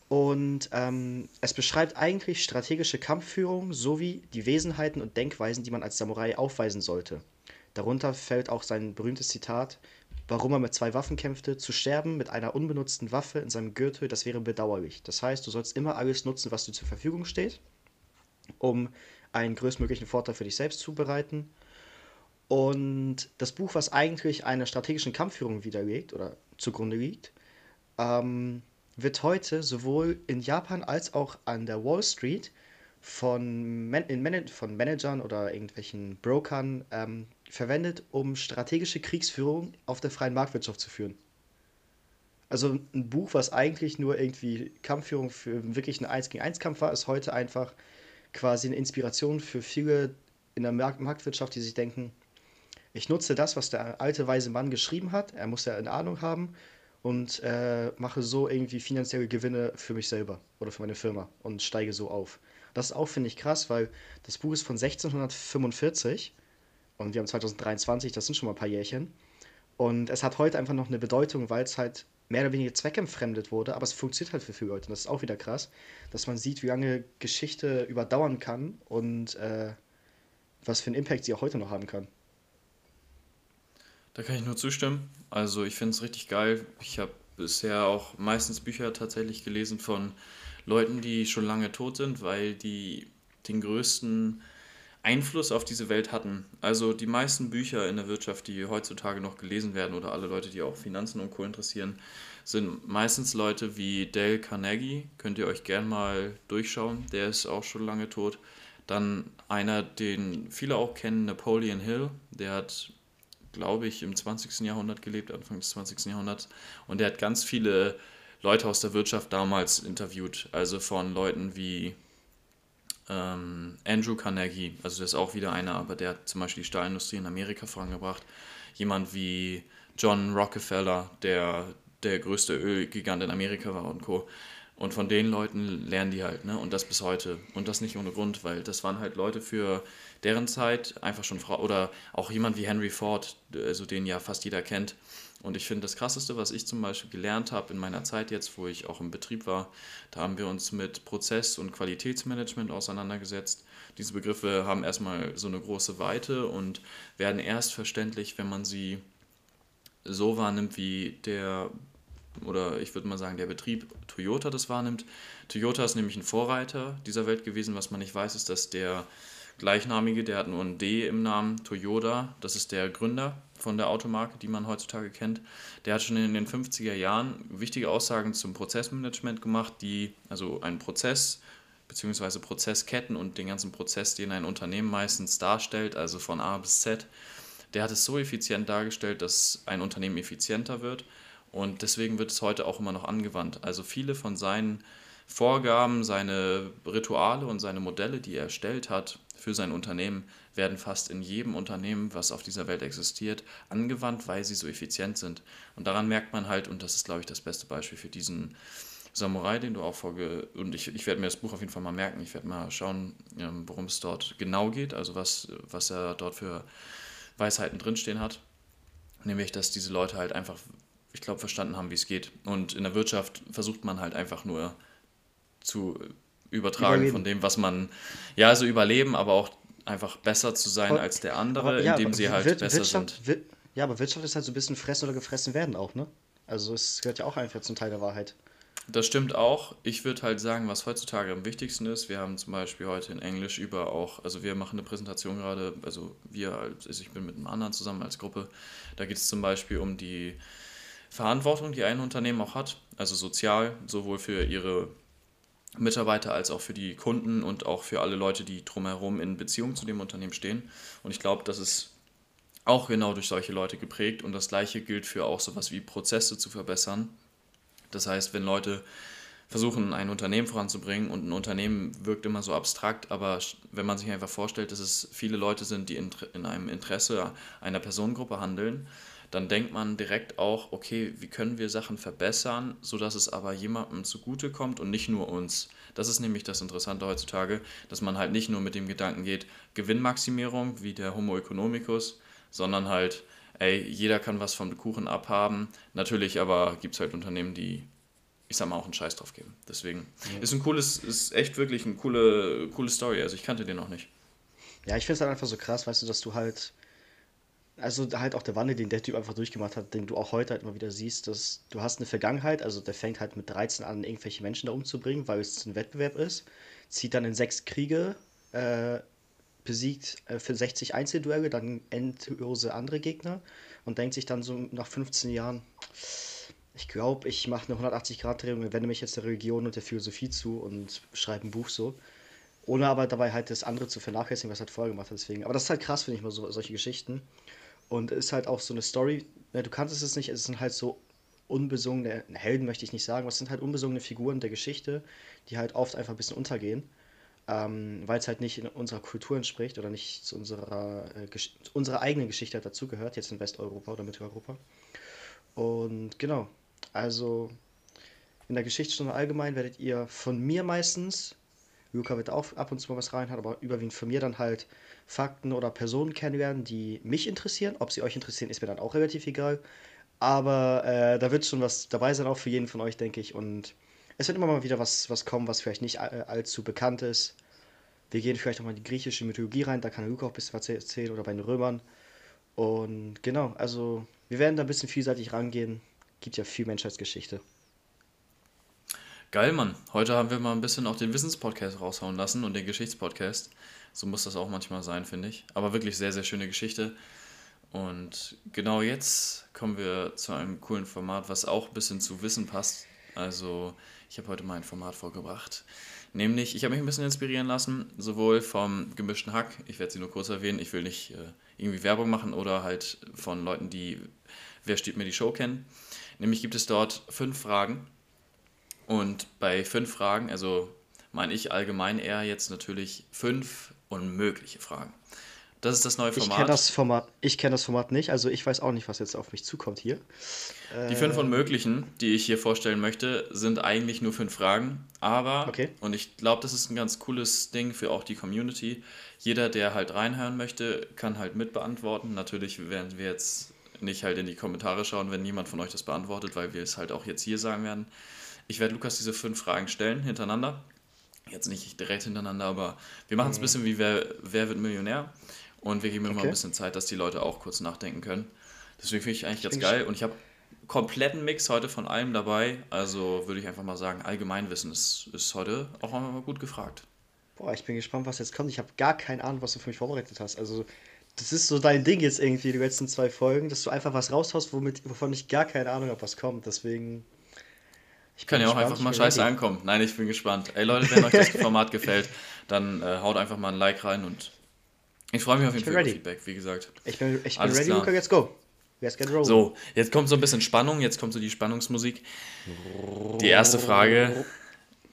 Und ähm, es beschreibt eigentlich strategische Kampfführung sowie die Wesenheiten und Denkweisen, die man als Samurai aufweisen sollte. Darunter fällt auch sein berühmtes Zitat, warum er mit zwei Waffen kämpfte, zu sterben mit einer unbenutzten Waffe in seinem Gürtel, das wäre bedauerlich. Das heißt, du sollst immer alles nutzen, was dir zur Verfügung steht, um einen größtmöglichen Vorteil für dich selbst zu bereiten und das Buch, was eigentlich einer strategischen Kampfführung widerlegt oder zugrunde liegt, ähm, wird heute sowohl in Japan als auch an der Wall Street von, Man Man von Managern oder irgendwelchen Brokern ähm, verwendet, um strategische Kriegsführung auf der freien Marktwirtschaft zu führen. Also ein Buch, was eigentlich nur irgendwie Kampfführung für wirklich einen 1 gegen 1 Kampf war, ist heute einfach quasi eine Inspiration für viele in der Marktwirtschaft, die sich denken, ich nutze das, was der alte weise Mann geschrieben hat, er muss ja eine Ahnung haben und äh, mache so irgendwie finanzielle Gewinne für mich selber oder für meine Firma und steige so auf. Das ist auch, finde ich, krass, weil das Buch ist von 1645 und wir haben 2023, das sind schon mal ein paar Jährchen. Und es hat heute einfach noch eine Bedeutung, weil es halt mehr oder weniger zweckentfremdet wurde, aber es funktioniert halt für viele Leute. Und das ist auch wieder krass, dass man sieht, wie lange Geschichte überdauern kann und äh, was für einen Impact sie auch heute noch haben kann. Da kann ich nur zustimmen. Also ich finde es richtig geil. Ich habe bisher auch meistens Bücher tatsächlich gelesen von Leuten, die schon lange tot sind, weil die den größten Einfluss auf diese Welt hatten. Also die meisten Bücher in der Wirtschaft, die heutzutage noch gelesen werden oder alle Leute, die auch Finanzen und Co. interessieren, sind meistens Leute wie Dale Carnegie. Könnt ihr euch gern mal durchschauen. Der ist auch schon lange tot. Dann einer, den viele auch kennen, Napoleon Hill. Der hat, glaube ich, im 20. Jahrhundert gelebt, Anfang des 20. Jahrhunderts. Und der hat ganz viele Leute aus der Wirtschaft damals interviewt. Also von Leuten wie ähm, Andrew Carnegie, also das ist auch wieder einer, aber der hat zum Beispiel die Stahlindustrie in Amerika vorangebracht. Jemand wie John Rockefeller, der der größte Ölgigant in Amerika war und Co. Und von den Leuten lernen die halt, ne? Und das bis heute. Und das nicht ohne Grund, weil das waren halt Leute für deren Zeit einfach schon Frau oder auch jemand wie Henry Ford, also den ja fast jeder kennt, und ich finde, das Krasseste, was ich zum Beispiel gelernt habe in meiner Zeit jetzt, wo ich auch im Betrieb war, da haben wir uns mit Prozess- und Qualitätsmanagement auseinandergesetzt. Diese Begriffe haben erstmal so eine große Weite und werden erst verständlich, wenn man sie so wahrnimmt, wie der, oder ich würde mal sagen, der Betrieb Toyota das wahrnimmt. Toyota ist nämlich ein Vorreiter dieser Welt gewesen. Was man nicht weiß, ist, dass der gleichnamige, der hat nur ein D im Namen, Toyota, das ist der Gründer von der Automarke, die man heutzutage kennt. Der hat schon in den 50er Jahren wichtige Aussagen zum Prozessmanagement gemacht, die also einen Prozess bzw. Prozessketten und den ganzen Prozess, den ein Unternehmen meistens darstellt, also von A bis Z, der hat es so effizient dargestellt, dass ein Unternehmen effizienter wird und deswegen wird es heute auch immer noch angewandt. Also viele von seinen Vorgaben, seine Rituale und seine Modelle, die er erstellt hat für sein Unternehmen, werden fast in jedem Unternehmen, was auf dieser Welt existiert, angewandt, weil sie so effizient sind. Und daran merkt man halt, und das ist, glaube ich, das beste Beispiel für diesen Samurai, den du auch vorge... Und ich, ich werde mir das Buch auf jeden Fall mal merken. Ich werde mal schauen, ähm, worum es dort genau geht, also was, was er dort für Weisheiten drinstehen hat. Nämlich, dass diese Leute halt einfach, ich glaube, verstanden haben, wie es geht. Und in der Wirtschaft versucht man halt einfach nur zu übertragen überleben. von dem, was man, ja, so überleben, aber auch einfach besser zu sein aber, als der andere, aber, ja, indem sie halt Wir besser Wirtschaft, sind. ja, aber Wirtschaft ist halt so ein bisschen fressen oder gefressen werden auch, ne? Also es gehört ja auch einfach zum Teil der Wahrheit. Das stimmt auch. Ich würde halt sagen, was heutzutage am wichtigsten ist, wir haben zum Beispiel heute in Englisch über auch, also wir machen eine Präsentation gerade, also wir, also ich bin mit einem anderen zusammen als Gruppe, da geht es zum Beispiel um die Verantwortung, die ein Unternehmen auch hat, also sozial, sowohl für ihre Mitarbeiter als auch für die Kunden und auch für alle Leute, die drumherum in Beziehung zu dem Unternehmen stehen. Und ich glaube, das ist auch genau durch solche Leute geprägt und das gleiche gilt für auch sowas wie Prozesse zu verbessern. Das heißt, wenn Leute versuchen, ein Unternehmen voranzubringen und ein Unternehmen wirkt immer so abstrakt, aber wenn man sich einfach vorstellt, dass es viele Leute sind, die in, einem Interesse einer Personengruppe handeln, dann denkt man direkt auch, okay, wie können wir Sachen verbessern, sodass es aber jemandem zugutekommt und nicht nur uns. Das ist nämlich das Interessante heutzutage, dass man halt nicht nur mit dem Gedanken geht, Gewinnmaximierung wie der Homo economicus, sondern halt, ey, jeder kann was vom Kuchen abhaben. Natürlich aber gibt es halt Unternehmen, die, ich sag mal, auch einen Scheiß drauf geben. Deswegen ja. ist ein cooles, ist echt wirklich eine coole, coole Story. Also ich kannte den noch nicht. Ja, ich finde es halt einfach so krass, weißt du, dass du halt also halt auch der Wandel, den der Typ einfach durchgemacht hat, den du auch heute halt immer wieder siehst, dass du hast eine Vergangenheit, also der fängt halt mit 13 an, irgendwelche Menschen da umzubringen, weil es ein Wettbewerb ist, zieht dann in sechs Kriege, äh, besiegt äh, für 60 Einzelduelle, dann endlose andere Gegner und denkt sich dann so nach 15 Jahren, ich glaube, ich mache eine 180-Grad-Drehung und wende mich jetzt der Religion und der Philosophie zu und schreibe ein Buch so. Ohne aber dabei halt das andere zu vernachlässigen, was er halt vorher gemacht hat. Deswegen. Aber das ist halt krass, finde ich mal, so, solche Geschichten. Und ist halt auch so eine Story, ne, du kannst es nicht, es sind halt so unbesungene Helden, möchte ich nicht sagen, aber es sind halt unbesungene Figuren der Geschichte, die halt oft einfach ein bisschen untergehen, ähm, weil es halt nicht in unserer Kultur entspricht oder nicht zu unserer, äh, unserer eigenen Geschichte halt dazugehört, jetzt in Westeuropa oder Mitteleuropa. Und genau, also in der Geschichtsstunde allgemein werdet ihr von mir meistens, Luca wird auch ab und zu mal was rein, hat aber überwiegend von mir dann halt Fakten oder Personen kennenlernen, die mich interessieren. Ob sie euch interessieren, ist mir dann auch relativ egal. Aber äh, da wird schon was dabei sein, auch für jeden von euch, denke ich. Und es wird immer mal wieder was, was kommen, was vielleicht nicht allzu bekannt ist. Wir gehen vielleicht auch mal in die griechische Mythologie rein, da kann Luca auch ein bisschen was erzählen oder bei den Römern. Und genau, also wir werden da ein bisschen vielseitig rangehen. Gibt ja viel Menschheitsgeschichte. Geil, Mann. Heute haben wir mal ein bisschen auch den Wissenspodcast raushauen lassen und den Geschichtspodcast. So muss das auch manchmal sein, finde ich. Aber wirklich sehr, sehr schöne Geschichte. Und genau jetzt kommen wir zu einem coolen Format, was auch ein bisschen zu Wissen passt. Also, ich habe heute mal ein Format vorgebracht. Nämlich, ich habe mich ein bisschen inspirieren lassen, sowohl vom gemischten Hack, ich werde sie nur kurz erwähnen, ich will nicht äh, irgendwie Werbung machen oder halt von Leuten, die Wer steht mir die Show kennen. Nämlich gibt es dort fünf Fragen. Und bei fünf Fragen, also meine ich allgemein eher jetzt natürlich fünf unmögliche Fragen. Das ist das neue Format. Ich kenne das Format, ich kenne das Format nicht, also ich weiß auch nicht, was jetzt auf mich zukommt hier. Die fünf Unmöglichen, die ich hier vorstellen möchte, sind eigentlich nur fünf Fragen, aber, okay. und ich glaube, das ist ein ganz cooles Ding für auch die Community. Jeder, der halt reinhören möchte, kann halt mitbeantworten. Natürlich werden wir jetzt nicht halt in die Kommentare schauen, wenn niemand von euch das beantwortet, weil wir es halt auch jetzt hier sagen werden. Ich werde Lukas diese fünf Fragen stellen hintereinander. Jetzt nicht direkt hintereinander, aber wir machen es ein mhm. bisschen wie Wer, Wer wird Millionär? Und wir geben okay. immer ein bisschen Zeit, dass die Leute auch kurz nachdenken können. Deswegen finde ich eigentlich ganz geil. Und ich habe kompletten Mix heute von allem dabei. Also würde ich einfach mal sagen, Allgemeinwissen ist, ist heute auch mal gut gefragt. Boah, ich bin gespannt, was jetzt kommt. Ich habe gar keine Ahnung, was du für mich vorbereitet hast. Also, das ist so dein Ding jetzt irgendwie, die letzten zwei Folgen, dass du einfach was raushaust, womit, wovon ich gar keine Ahnung habe, was kommt. Deswegen. Ich kann ja auch einfach mal scheiße ready. ankommen. Nein, ich bin gespannt. Ey Leute, wenn euch das Format gefällt, dann äh, haut einfach mal ein Like rein und ich freue mich auf jeden Fall über Feedback, wie gesagt. Ich bin, ich bin ready, klar. Luca, let's go. Let's get rolling. So, jetzt kommt so ein bisschen Spannung, jetzt kommt so die Spannungsmusik. Die erste Frage: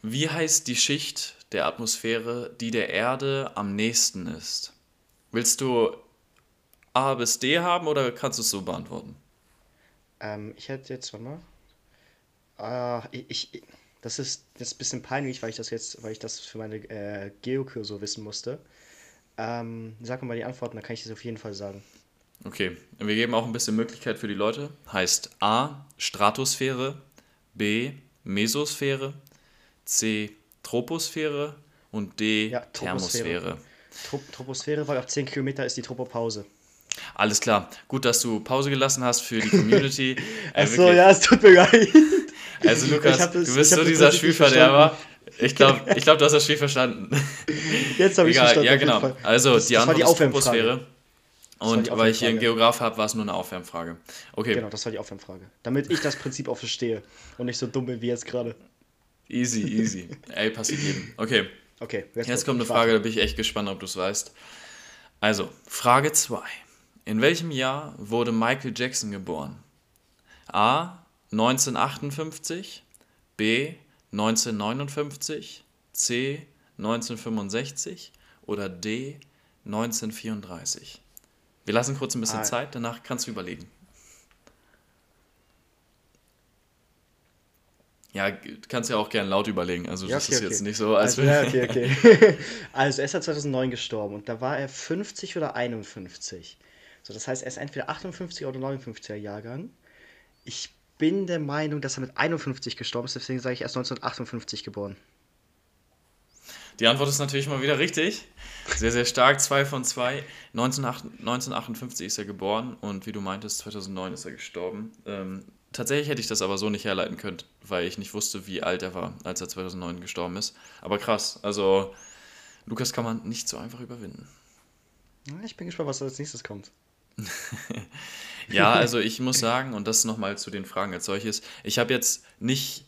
Wie heißt die Schicht der Atmosphäre, die der Erde am nächsten ist? Willst du A bis D haben oder kannst du es so beantworten? Ähm, ich hätte jetzt, warte mal. Äh, ich, ich, das ist jetzt ein bisschen peinlich, weil ich das jetzt, weil ich das für meine äh, Geokur wissen musste. Ähm, sag mir mal die Antworten, dann kann ich das auf jeden Fall sagen. Okay, wir geben auch ein bisschen Möglichkeit für die Leute. Heißt A, Stratosphäre, B, Mesosphäre, C, Troposphäre und D, ja, Thermosphäre. Trop Troposphäre, weil auf 10 Kilometer ist die Tropopause. Alles klar. Gut, dass du Pause gelassen hast für die Community. äh, Achso, ja, es tut mir leid. Also Lukas, das, du bist so dieser Spielverderber. Ich glaube, ich glaub, du hast das Spiel verstanden. Jetzt habe ich verstanden. Ja, genau. Also, das, die das Antwort ist Troposphäre. Und weil ich hier einen Geograf habe, war es nur eine Aufwärmfrage. Okay. Genau, das war die Aufwärmfrage. Damit ich das Prinzip auch verstehe und nicht so dumm bin wie jetzt gerade. Easy, easy. Ey, passiert jedem. Okay. Okay. Jetzt, jetzt kommt eine Frage, da bin ich echt gespannt, ob du es weißt. Also, Frage 2. In welchem Jahr wurde Michael Jackson geboren? A. 1958, B. 1959, C 1965 oder D 1934? Wir lassen kurz ein bisschen ah. Zeit, danach kannst du überlegen. Ja, kannst ja auch gerne laut überlegen. Also, ja, okay, das ist okay. jetzt nicht so, als also, ja, okay, okay. also, er ist ja 2009 gestorben und da war er 50 oder 51. So, das heißt, er ist entweder 58 oder 59er Jahrgang. Ich bin der Meinung, dass er mit 51 gestorben ist, deswegen sage ich erst 1958 geboren. Die Antwort ist natürlich mal wieder richtig. Sehr, sehr stark. Zwei von zwei. 1958 ist er geboren und wie du meintest, 2009 ist er gestorben. Ähm, tatsächlich hätte ich das aber so nicht herleiten können, weil ich nicht wusste, wie alt er war, als er 2009 gestorben ist. Aber krass. Also, Lukas kann man nicht so einfach überwinden. Ich bin gespannt, was als nächstes kommt. ja, also ich muss sagen, und das nochmal zu den Fragen als solches, ich habe jetzt nicht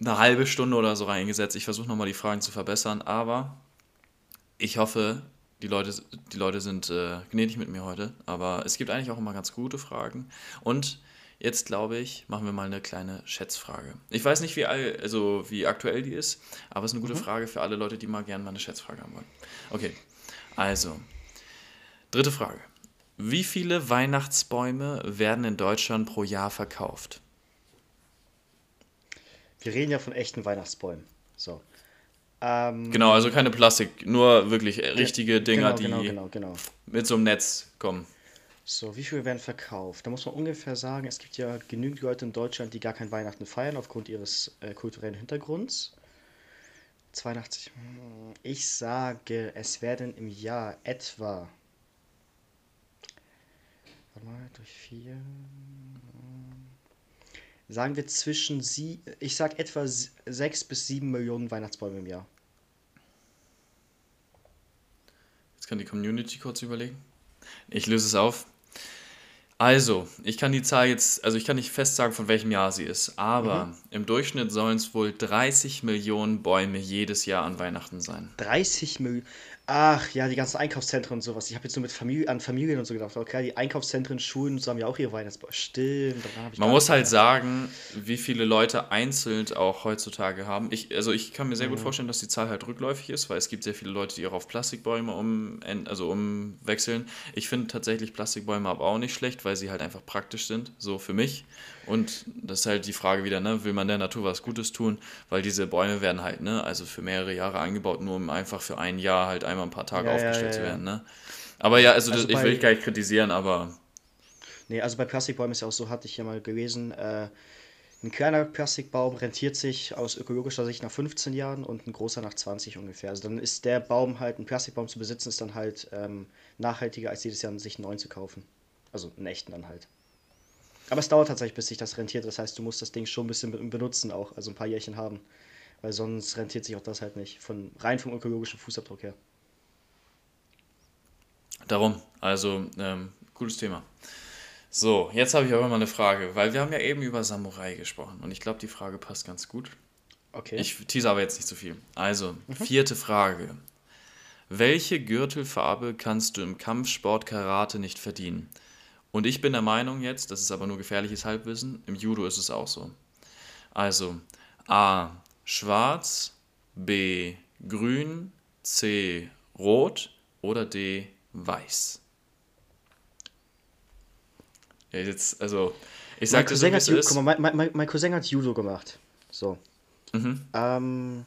eine halbe Stunde oder so reingesetzt. Ich versuche nochmal die Fragen zu verbessern, aber ich hoffe, die Leute, die Leute sind äh, gnädig mit mir heute, aber es gibt eigentlich auch immer ganz gute Fragen. Und jetzt glaube ich, machen wir mal eine kleine Schätzfrage. Ich weiß nicht, wie, all, also wie aktuell die ist, aber es ist eine gute mhm. Frage für alle Leute, die mal gerne mal eine Schätzfrage haben wollen. Okay, also, dritte Frage. Wie viele Weihnachtsbäume werden in Deutschland pro Jahr verkauft? Wir reden ja von echten Weihnachtsbäumen. So. Ähm, genau, also keine Plastik, nur wirklich richtige Dinger, genau, genau, die genau, genau, mit so einem Netz kommen. So, wie viele werden verkauft? Da muss man ungefähr sagen, es gibt ja genügend Leute in Deutschland, die gar kein Weihnachten feiern aufgrund ihres äh, kulturellen Hintergrunds. 82. Hm, ich sage, es werden im Jahr etwa. Mal, durch vier. Sagen wir zwischen sie. Ich sag etwa sechs bis sieben Millionen Weihnachtsbäume im Jahr. Jetzt kann die Community kurz überlegen. Ich löse es auf. Also, ich kann die Zahl jetzt, also ich kann nicht fest sagen, von welchem Jahr sie ist, aber mhm. im Durchschnitt sollen es wohl 30 Millionen Bäume jedes Jahr an Weihnachten sein. 30 Millionen? Ach ja, die ganzen Einkaufszentren und sowas. Ich habe jetzt nur mit Familie, an Familien und so gedacht. Okay, die Einkaufszentren, Schulen so haben ja auch ihre Weihnachtsbäume. Stimmt. Man muss halt sagen, wie viele Leute einzeln auch heutzutage haben. Ich, also ich kann mir sehr mhm. gut vorstellen, dass die Zahl halt rückläufig ist, weil es gibt sehr viele Leute, die auch auf Plastikbäume um, also umwechseln. Ich finde tatsächlich Plastikbäume aber auch nicht schlecht, weil sie halt einfach praktisch sind, so für mich. Und das ist halt die Frage wieder, ne, will man der Natur was Gutes tun? Weil diese Bäume werden halt, ne, also für mehrere Jahre angebaut, nur um einfach für ein Jahr halt einmal ein paar Tage ja, aufgestellt ja, ja, zu werden, ne? Aber ja, also, also das, ich will gar nicht kritisieren, aber. Nee, also bei Plastikbäumen ist ja auch so, hatte ich ja mal gelesen, äh, ein kleiner Plastikbaum rentiert sich aus ökologischer Sicht nach 15 Jahren und ein großer nach 20 ungefähr. Also dann ist der Baum halt, ein Plastikbaum zu besitzen, ist dann halt ähm, nachhaltiger, als jedes Jahr sich einen neuen zu kaufen. Also einen echten dann halt. Aber es dauert tatsächlich, bis sich das rentiert. Das heißt, du musst das Ding schon ein bisschen benutzen auch, also ein paar Jährchen haben. Weil sonst rentiert sich auch das halt nicht. Von, rein vom ökologischen Fußabdruck her. Darum, also, ähm, cooles Thema. So, jetzt habe ich aber mal eine Frage, weil wir haben ja eben über Samurai gesprochen und ich glaube, die Frage passt ganz gut. Okay. Ich tease aber jetzt nicht zu viel. Also, mhm. vierte Frage. Welche Gürtelfarbe kannst du im Kampfsport Karate nicht verdienen? Und ich bin der Meinung jetzt, das ist aber nur gefährliches Halbwissen, im Judo ist es auch so. Also A. Schwarz, B. Grün, C. Rot oder D. Weiß. Ja, jetzt, also, ich sag das so. Guck mal, mein, mein, mein Cousin hat Judo gemacht. So. Mhm. Ähm,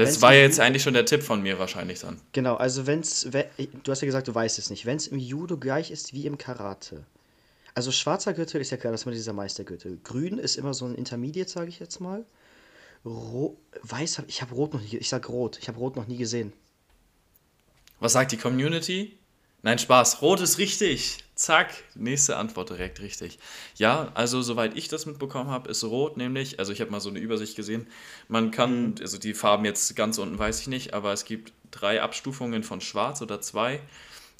das war jetzt eigentlich schon der Tipp von mir wahrscheinlich dann. Genau, also wenn's, wenn, du hast ja gesagt, du weißt es nicht. Wenn es im Judo gleich ist wie im Karate. Also schwarzer Gürtel ist ja klar, das ist immer dieser Meistergürtel. Grün ist immer so ein Intermediate, sage ich jetzt mal. Ro Weiß, ich habe Rot noch nie, ich sag Rot, ich habe Rot noch nie gesehen. Was sagt die Community? Nein, Spaß. Rot ist richtig. Zack, nächste Antwort direkt richtig. Ja, also soweit ich das mitbekommen habe, ist Rot nämlich, also ich habe mal so eine Übersicht gesehen, man kann, mhm. also die Farben jetzt ganz unten weiß ich nicht, aber es gibt drei Abstufungen von Schwarz oder zwei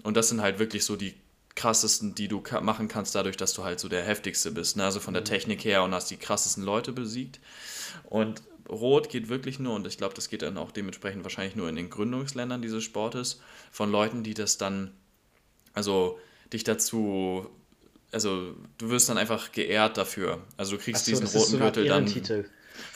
und das sind halt wirklich so die krassesten, die du machen kannst, dadurch, dass du halt so der heftigste bist, ne? also von der mhm. Technik her und hast die krassesten Leute besiegt. Und Rot geht wirklich nur, und ich glaube, das geht dann auch dementsprechend wahrscheinlich nur in den Gründungsländern dieses Sportes, von Leuten, die das dann also dich dazu, also du wirst dann einfach geehrt dafür. Also du kriegst so, diesen roten so Gürtel dann. Titel.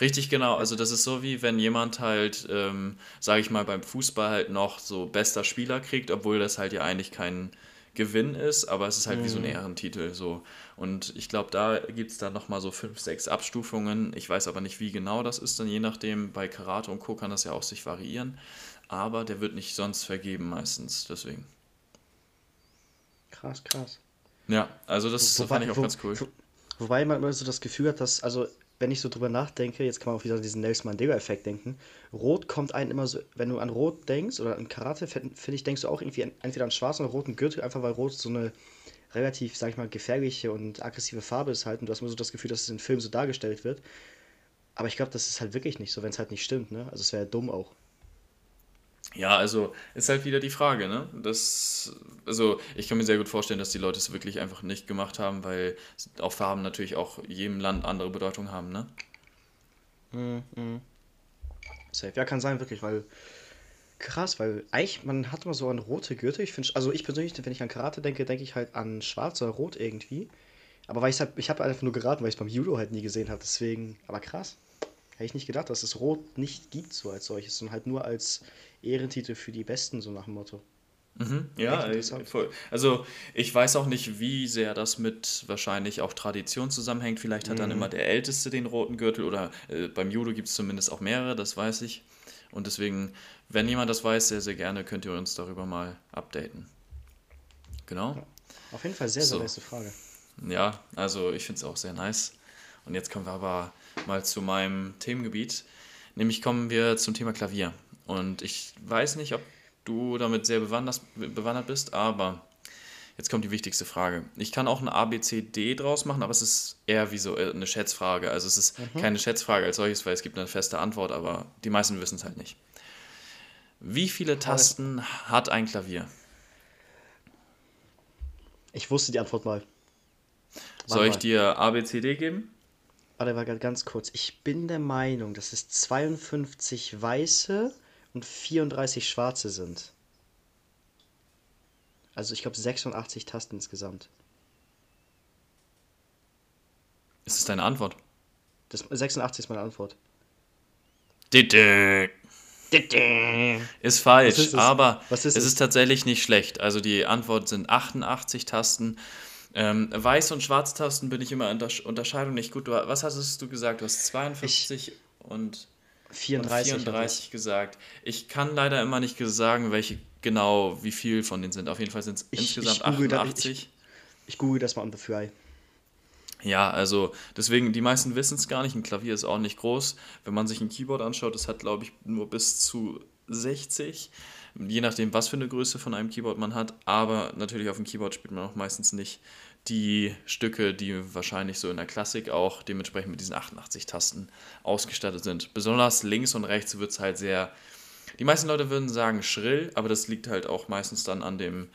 Richtig genau, also das ist so wie wenn jemand halt, ähm, sage ich mal, beim Fußball halt noch so bester Spieler kriegt, obwohl das halt ja eigentlich kein Gewinn ist, aber es ist halt mhm. wie so ein mhm. Ehrentitel so. Und ich glaube, da gibt es dann nochmal so fünf, sechs Abstufungen. Ich weiß aber nicht, wie genau das ist, dann je nachdem, bei Karate und Co. kann das ja auch sich variieren. Aber der wird nicht sonst vergeben meistens, deswegen. Krass, krass. Ja, also das wobei, fand ich auch wo, ganz cool. Wo, wobei man immer so das Gefühl hat, dass, also wenn ich so drüber nachdenke, jetzt kann man auch wieder an diesen Nelson Mandela-Effekt denken. Rot kommt einem immer so, wenn du an Rot denkst oder an Karate, finde ich, denkst du auch irgendwie entweder an schwarzen oder roten Gürtel, einfach weil Rot so eine relativ, sag ich mal, gefährliche und aggressive Farbe ist halt und du hast immer so das Gefühl, dass es in Filmen so dargestellt wird. Aber ich glaube, das ist halt wirklich nicht so, wenn es halt nicht stimmt, ne? Also es wäre ja dumm auch. Ja, also ist halt wieder die Frage, ne? Das, also ich kann mir sehr gut vorstellen, dass die Leute es wirklich einfach nicht gemacht haben, weil auch Farben natürlich auch jedem Land andere Bedeutung haben, ne? Mhm. mhm. Safe. Ja, kann sein, wirklich, weil krass, weil eigentlich, man hat immer so an rote Gürtel. Ich finde, also ich persönlich, wenn ich an Karate denke, denke ich halt an schwarz oder rot irgendwie. Aber weil ich halt, ich habe einfach nur geraten, weil ich es beim Judo halt nie gesehen habe, deswegen, aber krass. Hätte ich nicht gedacht, dass es Rot nicht gibt, so als solches, sondern halt nur als Ehrentitel für die Besten, so nach dem Motto. Mhm, ja, voll. Also ich weiß auch nicht, wie sehr das mit wahrscheinlich auch Tradition zusammenhängt. Vielleicht hat mhm. dann immer der Älteste den roten Gürtel oder äh, beim Judo gibt es zumindest auch mehrere, das weiß ich. Und deswegen, wenn jemand das weiß, sehr, sehr gerne könnt ihr uns darüber mal updaten. Genau. Auf jeden Fall sehr, sehr so. nice Frage. Ja, also ich finde es auch sehr nice. Und jetzt kommen wir aber mal zu meinem Themengebiet. Nämlich kommen wir zum Thema Klavier. Und ich weiß nicht, ob du damit sehr bewandert, bewandert bist, aber jetzt kommt die wichtigste Frage. Ich kann auch ein A, B, C, D draus machen, aber es ist eher wie so äh, eine Schätzfrage. Also es ist mhm. keine Schätzfrage als solches, weil es gibt eine feste Antwort, aber die meisten wissen es halt nicht. Wie viele Tasten hat ein Klavier? Ich wusste die Antwort mal. Soll ich dir A, B, C, D geben? Warte mal ganz kurz. Ich bin der Meinung, dass es 52 weiße und 34 schwarze sind. Also ich glaube 86 Tasten insgesamt. Ist das deine Antwort? Das, 86 ist meine Antwort. Ditte. Ditte. Ist falsch, ist aber ist es ist tatsächlich nicht schlecht. Also die Antwort sind 88 Tasten. Ähm, Weiß- und Schwarztasten bin ich immer in der Unterscheidung nicht gut. Du, was hast du gesagt? Du hast 52 ich, und 34, und 34 gesagt. Ich kann leider immer nicht sagen, welche genau, wie viel von denen sind. Auf jeden Fall sind es insgesamt ich 88. Da, ich, ich, google das mal on the fly. Ja, also deswegen, die meisten wissen es gar nicht. Ein Klavier ist auch nicht groß. Wenn man sich ein Keyboard anschaut, das hat, glaube ich, nur bis zu 60. Je nachdem, was für eine Größe von einem Keyboard man hat. Aber natürlich auf dem Keyboard spielt man auch meistens nicht die Stücke, die wahrscheinlich so in der Klassik auch dementsprechend mit diesen 88 Tasten ausgestattet sind. Besonders links und rechts wird es halt sehr. Die meisten Leute würden sagen schrill, aber das liegt halt auch meistens dann an dem,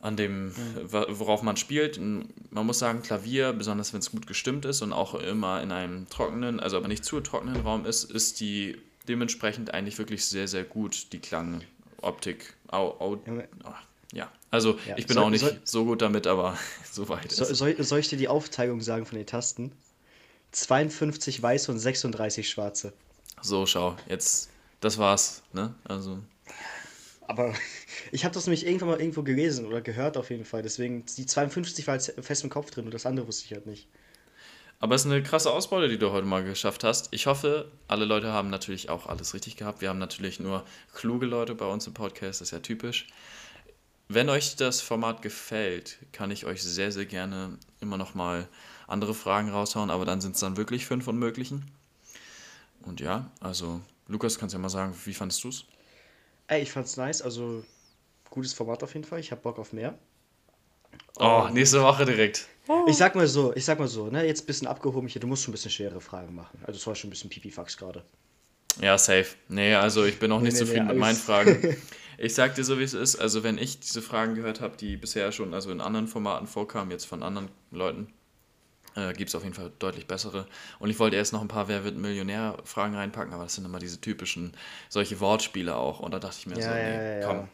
an dem, worauf man spielt. Man muss sagen, Klavier, besonders wenn es gut gestimmt ist und auch immer in einem trockenen, also aber nicht zu trockenen Raum ist, ist die dementsprechend eigentlich wirklich sehr, sehr gut, die Klangoptik. Au, au, oh, ja, also ja, ich bin soll, auch nicht soll, so gut damit, aber soweit. So, soll, soll ich dir die Aufteilung sagen von den Tasten? 52 weiße und 36 schwarze. So, schau, jetzt, das war's, ne? Also. Aber ich habe das nämlich irgendwann mal irgendwo gelesen oder gehört auf jeden Fall. Deswegen, die 52 war jetzt fest im Kopf drin und das andere wusste ich halt nicht. Aber es ist eine krasse Ausbeute, die du heute mal geschafft hast. Ich hoffe, alle Leute haben natürlich auch alles richtig gehabt. Wir haben natürlich nur kluge Leute bei uns im Podcast, das ist ja typisch. Wenn euch das Format gefällt, kann ich euch sehr, sehr gerne immer noch mal andere Fragen raushauen, aber dann sind es dann wirklich fünf unmöglichen. Und ja, also Lukas, kannst du ja mal sagen, wie fandest du es? Ey, ich fand's nice, also gutes Format auf jeden Fall. Ich habe Bock auf mehr. Oh, nächste Woche direkt. Ich sag mal so, ich sag mal so, ne, jetzt ein bisschen abgehoben hier, du musst schon ein bisschen schwere Fragen machen. Also es war schon ein bisschen Pipifax gerade. Ja, safe. Nee, also ich bin auch nee, nicht nee, zufrieden nee, mit meinen Fragen. Ich sag dir so, wie es ist. Also, wenn ich diese Fragen gehört habe, die bisher schon also in anderen Formaten vorkamen, jetzt von anderen Leuten, äh, gibt es auf jeden Fall deutlich bessere. Und ich wollte erst noch ein paar Wer wird Millionär-Fragen reinpacken, aber das sind immer diese typischen, solche Wortspiele auch. Und da dachte ich mir ja, so, nee, ja, komm.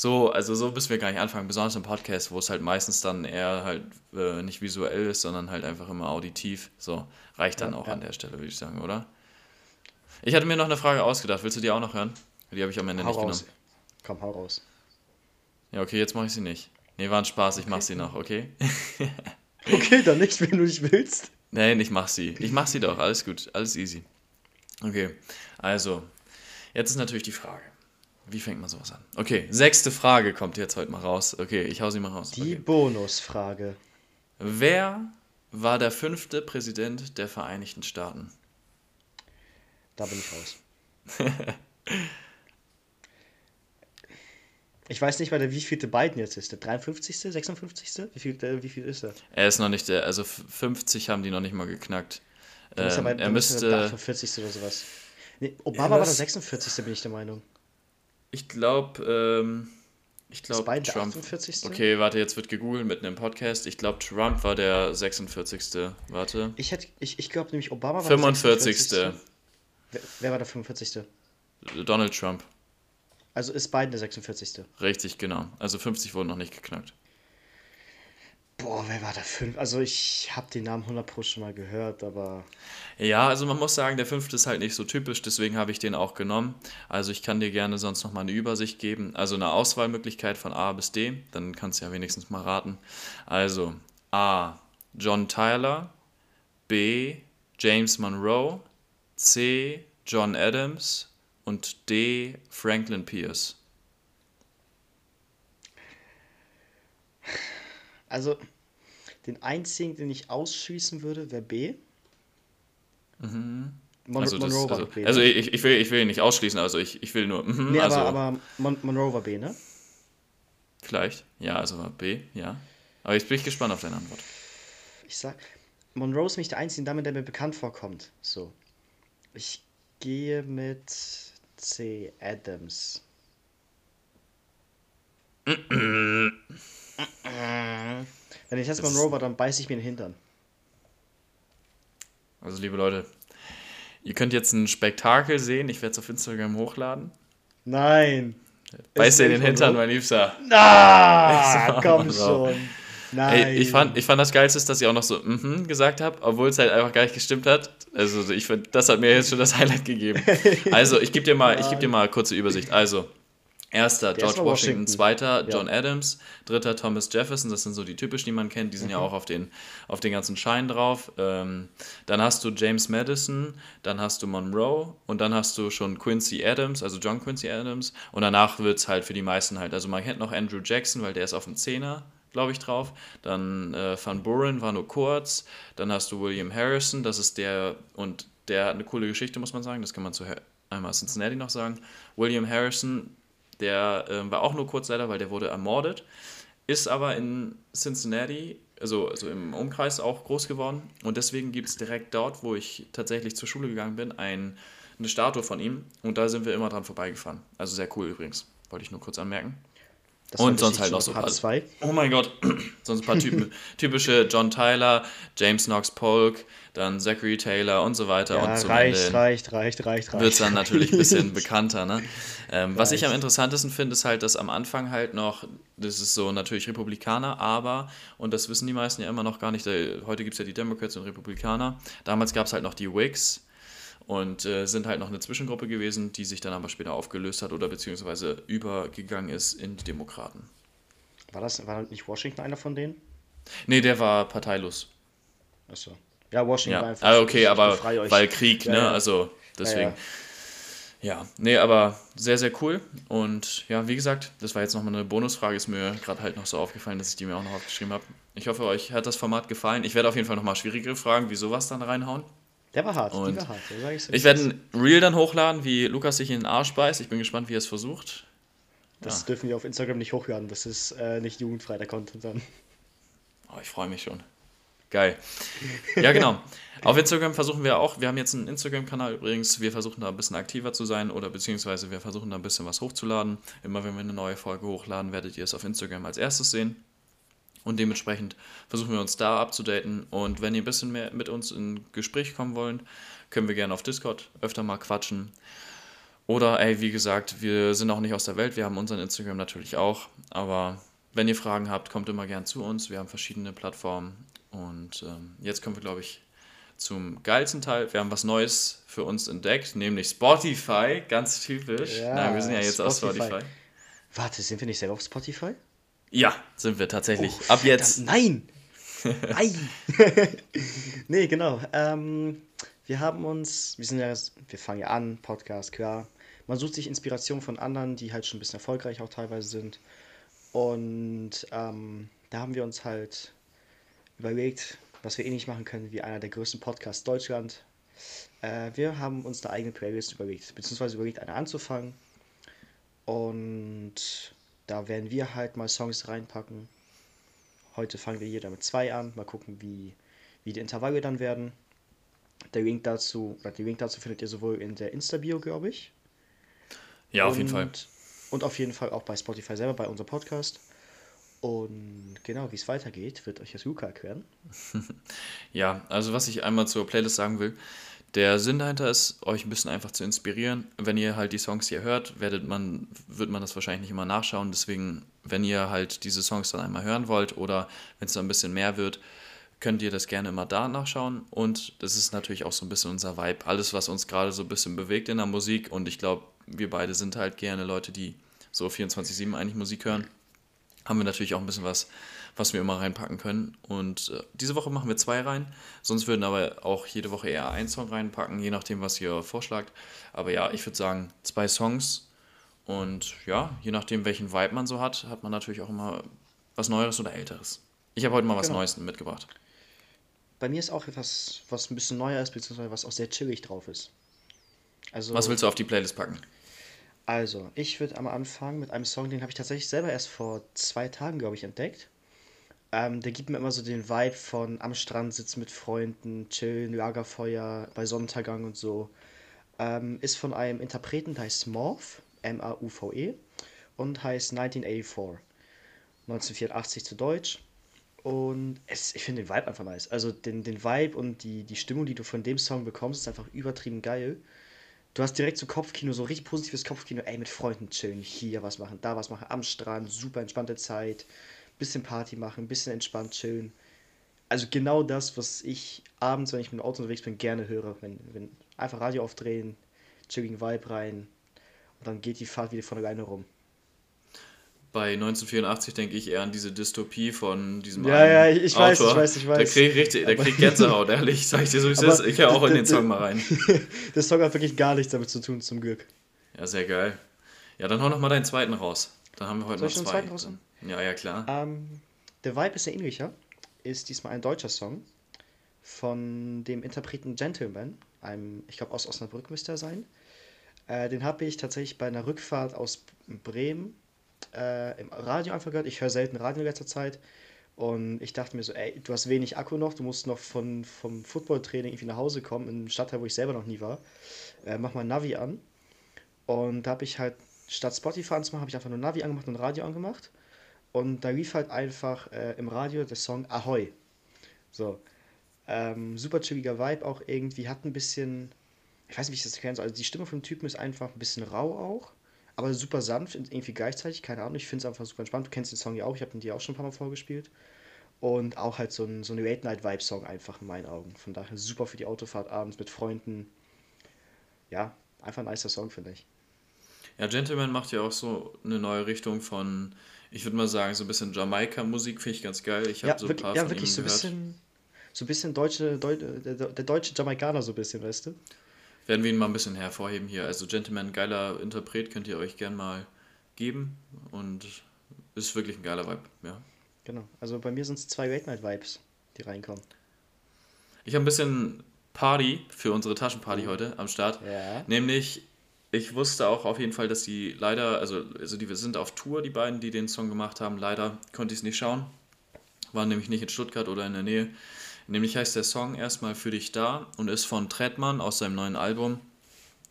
So, also so müssen wir gar nicht anfangen, besonders im Podcast, wo es halt meistens dann eher halt äh, nicht visuell ist, sondern halt einfach immer auditiv. So, reicht dann auch an der Stelle, würde ich sagen, oder? Ich hatte mir noch eine Frage ausgedacht. Willst du die auch noch hören? Die habe ich am Ende Hau nicht raus. genommen. Komm, hau raus. Ja, okay, jetzt mache ich sie nicht. Nee, war ein Spaß, ich okay. mach sie noch, okay? okay, dann nicht, wenn du nicht willst. Nein, ich mach sie. Ich mach sie doch, alles gut, alles easy. Okay, also, jetzt ist natürlich die Frage. Wie fängt man sowas an? Okay, sechste Frage kommt jetzt heute mal raus. Okay, ich hau sie mal raus. Die okay. Bonusfrage. Wer war der fünfte Präsident der Vereinigten Staaten? Da bin ich raus. Ich weiß nicht, weil der wievielte Biden jetzt ist. Der 53., 56.? Wie viel, der, wie viel ist er? Er ist noch nicht der, also 50 haben die noch nicht mal geknackt. Ähm, ist aber, er müsste. Der 48. oder sowas. Nee, Obama war der 46. bin ich der Meinung. Ich glaube, ähm, ich glaube, Trump. 48. Okay, warte, jetzt wird gegoogelt mitten im Podcast. Ich glaube, Trump war der 46. Warte. Ich, ich, ich glaube nämlich, Obama war 45. der 45. Wer, wer war der 45.? Donald Trump. Also ist Biden der 46. Richtig, genau. Also 50 wurden noch nicht geknackt. Boah, wer war der fünf? Also ich habe den Namen 100 Pro schon mal gehört, aber... Ja, also man muss sagen, der fünfte ist halt nicht so typisch, deswegen habe ich den auch genommen. Also ich kann dir gerne sonst noch mal eine Übersicht geben. Also eine Auswahlmöglichkeit von A bis D, dann kannst du ja wenigstens mal raten. Also A. John Tyler, B. James Monroe, C. John Adams und D. Franklin Pierce. Also, den einzigen, den ich ausschließen würde, wäre B. Mhm. Mon also, das, also, B, also ich, ich, will, ich will ihn nicht ausschließen, also ich, ich will nur. Mm, nee, also, aber, aber Mon Monroe war B, ne? Vielleicht, ja, also B, ja. Aber jetzt bin ich gespannt auf deine Antwort. Ich sag, Monroe ist nicht der einzige Name, der mir bekannt vorkommt. So. Ich gehe mit C. Adams. Wenn ich jetzt Monroe war, dann beiße ich mir den Hintern. Also, liebe Leute, ihr könnt jetzt ein Spektakel sehen. Ich werde es auf Instagram hochladen. Nein. Beiß dir den Hintern, mein Liebster. Na, komm schon. Nein. Ey, ich, fand, ich fand das Geilste, dass ich auch noch so mhm gesagt habe, obwohl es halt einfach gar nicht gestimmt hat. Also ich finde, das hat mir jetzt schon das Highlight gegeben. Also ich gebe dir mal, ich gebe dir mal eine kurze Übersicht. Also Erster George Washington, Washington, zweiter John ja. Adams, dritter Thomas Jefferson, das sind so die typischen, die man kennt, die sind mhm. ja auch auf den, auf den ganzen Scheinen drauf. Ähm, dann hast du James Madison, dann hast du Monroe und dann hast du schon Quincy Adams, also John Quincy Adams und danach wird es halt für die meisten halt, also man kennt noch Andrew Jackson, weil der ist auf dem Zehner, glaube ich, drauf. Dann äh, Van Buren war nur kurz. Dann hast du William Harrison, das ist der, und der hat eine coole Geschichte, muss man sagen. Das kann man zu einmal Cincinnati noch sagen. William Harrison, der äh, war auch nur kurz leider, weil der wurde ermordet. Ist aber in Cincinnati, also, also im Umkreis auch groß geworden. Und deswegen gibt es direkt dort, wo ich tatsächlich zur Schule gegangen bin, ein, eine Statue von ihm. Und da sind wir immer dran vorbeigefahren. Also sehr cool übrigens. Wollte ich nur kurz anmerken. Das und sonst halt noch so Part 2. Oh mein Gott, sonst ein paar Typen, typische John Tyler, James Knox Polk, dann Zachary Taylor und so weiter. Ja, und zum reicht, Ende reicht, reicht, reicht, reicht. Wird es dann natürlich ein bisschen bekannter. Ne? Ähm, was ich am interessantesten finde, ist halt, dass am Anfang halt noch, das ist so natürlich Republikaner, aber, und das wissen die meisten ja immer noch gar nicht, heute gibt es ja die Democrats und Republikaner, damals gab es halt noch die Whigs und äh, sind halt noch eine Zwischengruppe gewesen, die sich dann aber später aufgelöst hat oder beziehungsweise übergegangen ist in die Demokraten. War das war nicht Washington einer von denen? Nee, der war parteilos. Achso. Ja, Washington ja. war einfach. Ah, okay, aber weil Krieg, ja, ne? Ja. Also deswegen. Ja, nee, aber sehr, sehr cool. Und ja, wie gesagt, das war jetzt nochmal eine Bonusfrage, ist mir gerade halt noch so aufgefallen, dass ich die mir auch noch aufgeschrieben habe. Ich hoffe, euch hat das Format gefallen. Ich werde auf jeden Fall nochmal schwierigere Fragen wie sowas dann reinhauen. Der war hart, und die war hart. Ich, ich werde ein Reel dann hochladen, wie Lukas sich in den Arsch beißt. Ich bin gespannt, wie er es versucht. Das ja. dürfen wir auf Instagram nicht hochladen. Das ist äh, nicht jugendfrei, der Content dann. Oh, ich freue mich schon. Geil. Ja, genau. Auf Instagram versuchen wir auch, wir haben jetzt einen Instagram-Kanal übrigens, wir versuchen da ein bisschen aktiver zu sein oder beziehungsweise wir versuchen da ein bisschen was hochzuladen. Immer wenn wir eine neue Folge hochladen, werdet ihr es auf Instagram als erstes sehen. Und dementsprechend versuchen wir uns da abzudaten. Und wenn ihr ein bisschen mehr mit uns in Gespräch kommen wollt, können wir gerne auf Discord öfter mal quatschen. Oder, ey, wie gesagt, wir sind auch nicht aus der Welt. Wir haben unseren Instagram natürlich auch. Aber wenn ihr Fragen habt, kommt immer gern zu uns. Wir haben verschiedene Plattformen. Und ähm, jetzt kommen wir, glaube ich, zum geilsten Teil. Wir haben was Neues für uns entdeckt, nämlich Spotify. Ganz typisch. Ja, Nein, wir sind ja jetzt Spotify. auf Spotify. Warte, sind wir nicht selber auf Spotify? Ja, sind wir tatsächlich. Oh, Ab jetzt. Nein! Nein! nee, genau. Ähm, wir haben uns, wir sind ja, wir fangen ja an, Podcast, klar. Man sucht sich Inspiration von anderen, die halt schon ein bisschen erfolgreich auch teilweise sind. Und ähm, da haben wir uns halt überlegt, was wir ähnlich machen können wie einer der größten Podcasts Deutschland. Äh, wir haben uns eine eigene Playlist überlegt, beziehungsweise überlegt, eine anzufangen. Und da werden wir halt mal Songs reinpacken. Heute fangen wir hier damit zwei an. Mal gucken, wie, wie die Intervalle dann werden. Der Link dazu, oder den Link dazu findet ihr sowohl in der Insta-Bio, glaube ich. Ja, auf und, jeden Fall. Und auf jeden Fall auch bei Spotify selber, bei unserem Podcast. Und genau, wie es weitergeht, wird euch das Luca erklären. ja, also was ich einmal zur Playlist sagen will, der Sinn dahinter ist, euch ein bisschen einfach zu inspirieren. Wenn ihr halt die Songs hier hört, werdet man, wird man das wahrscheinlich nicht immer nachschauen. Deswegen, wenn ihr halt diese Songs dann einmal hören wollt oder wenn es dann ein bisschen mehr wird, könnt ihr das gerne immer da nachschauen. Und das ist natürlich auch so ein bisschen unser Vibe. Alles, was uns gerade so ein bisschen bewegt in der Musik. Und ich glaube, wir beide sind halt gerne Leute, die so 24-7 eigentlich Musik hören. Haben wir natürlich auch ein bisschen was was wir immer reinpacken können. Und äh, diese Woche machen wir zwei rein. Sonst würden aber auch jede Woche eher einen Song reinpacken, je nachdem, was ihr vorschlagt. Aber ja, ich würde sagen, zwei Songs. Und ja, je nachdem, welchen Vibe man so hat, hat man natürlich auch immer was Neueres oder Älteres. Ich habe heute mal was genau. Neues mitgebracht. Bei mir ist auch etwas, was ein bisschen neuer ist, beziehungsweise was auch sehr chillig drauf ist. Also, was willst du auf die Playlist packen? Also, ich würde am Anfang mit einem Song, den habe ich tatsächlich selber erst vor zwei Tagen, glaube ich, entdeckt. Ähm, der gibt mir immer so den Vibe von am Strand sitzen mit Freunden, chillen, Lagerfeuer, bei Sonnenuntergang und so. Ähm, ist von einem Interpreten, der heißt Morph, M-A-U-V-E, und heißt 1984. 1984 zu Deutsch. Und es, ich finde den Vibe einfach nice. Also den, den Vibe und die, die Stimmung, die du von dem Song bekommst, ist einfach übertrieben geil. Du hast direkt so Kopfkino, so richtig positives Kopfkino. Ey, mit Freunden chillen, hier was machen, da was machen, am Strand, super entspannte Zeit bisschen Party machen, bisschen entspannt chillen. Also genau das, was ich abends, wenn ich mit dem Auto unterwegs bin, gerne höre. Wenn, wenn einfach Radio aufdrehen, chilligen Vibe rein und dann geht die Fahrt wieder von alleine rum. Bei 1984 denke ich eher an diese Dystopie von diesem Ja, ja, ich Autor. weiß, ich weiß, ich weiß. Der kriegt richtig, der kriegt Gänsehaut, ehrlich, sag ich dir so, wie es ist. Ich höre auch in den Song mal rein. der Song hat wirklich gar nichts damit zu tun, zum Glück. Ja, sehr geil. Ja, dann hau noch mal deinen zweiten raus. Dann haben wir heute Soll noch zwei. Zweiten raus? Ja, ja, klar. Ähm, der Vibe ist sehr ähnlicher. Ist diesmal ein deutscher Song von dem Interpreten Gentleman, einem, ich glaube, aus Osnabrück müsste er sein. Äh, den habe ich tatsächlich bei einer Rückfahrt aus Bremen äh, im Radio einfach gehört. Ich höre selten Radio in letzter Zeit. Und ich dachte mir so, ey, du hast wenig Akku noch, du musst noch von, vom Footballtraining irgendwie nach Hause kommen, in einem Stadtteil, wo ich selber noch nie war. Äh, mach mal Navi an. Und da habe ich halt, statt Spotify anzumachen, habe ich einfach nur Navi angemacht und Radio angemacht. Und da lief halt einfach äh, im Radio der Song Ahoi. So. Ähm, super chilliger Vibe auch irgendwie, hat ein bisschen, ich weiß nicht, wie ich das erklären soll. Also die Stimme von dem Typen ist einfach ein bisschen rau auch, aber super sanft irgendwie gleichzeitig, keine Ahnung. Ich finde es einfach super entspannt. Du kennst den Song ja auch, ich habe ihn dir auch schon ein paar Mal vorgespielt. Und auch halt so ein, so ein Late-Night-Vibe-Song einfach in meinen Augen. Von daher super für die Autofahrt abends mit Freunden. Ja, einfach ein nicer Song, finde ich. Ja, Gentleman macht ja auch so eine neue Richtung von ich würde mal sagen, so ein bisschen Jamaika-Musik finde ich ganz geil. Ich habe ja, so ein paar ja, von wirklich, ihm so gehört. Bisschen, so ein bisschen deutsche, Deu der, der, deutsche Jamaikaner, so ein bisschen, weißt du? Werden wir ihn mal ein bisschen hervorheben hier. Also Gentleman, geiler Interpret, könnt ihr euch gern mal geben und ist wirklich ein geiler Vibe, ja. Genau, also bei mir sind es zwei Late Night Vibes, die reinkommen. Ich habe ein bisschen Party für unsere Taschenparty oh. heute am Start. Ja. Nämlich ich wusste auch auf jeden Fall, dass die leider, also, also die sind auf Tour, die beiden, die den Song gemacht haben. Leider konnte ich es nicht schauen. Waren nämlich nicht in Stuttgart oder in der Nähe. Nämlich heißt der Song erstmal Für dich da und ist von Trettmann aus seinem neuen Album.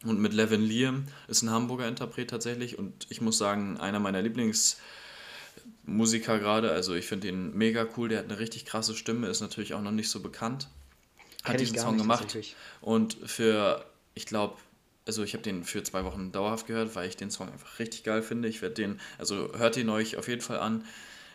Und mit Levin Liam ist ein Hamburger Interpret tatsächlich. Und ich muss sagen, einer meiner Lieblingsmusiker gerade. Also ich finde ihn mega cool. Der hat eine richtig krasse Stimme, ist natürlich auch noch nicht so bekannt. Hat diesen Song gemacht. Und für, ich glaube, also ich habe den für zwei Wochen dauerhaft gehört, weil ich den Song einfach richtig geil finde. Ich werde den, also hört ihn euch auf jeden Fall an.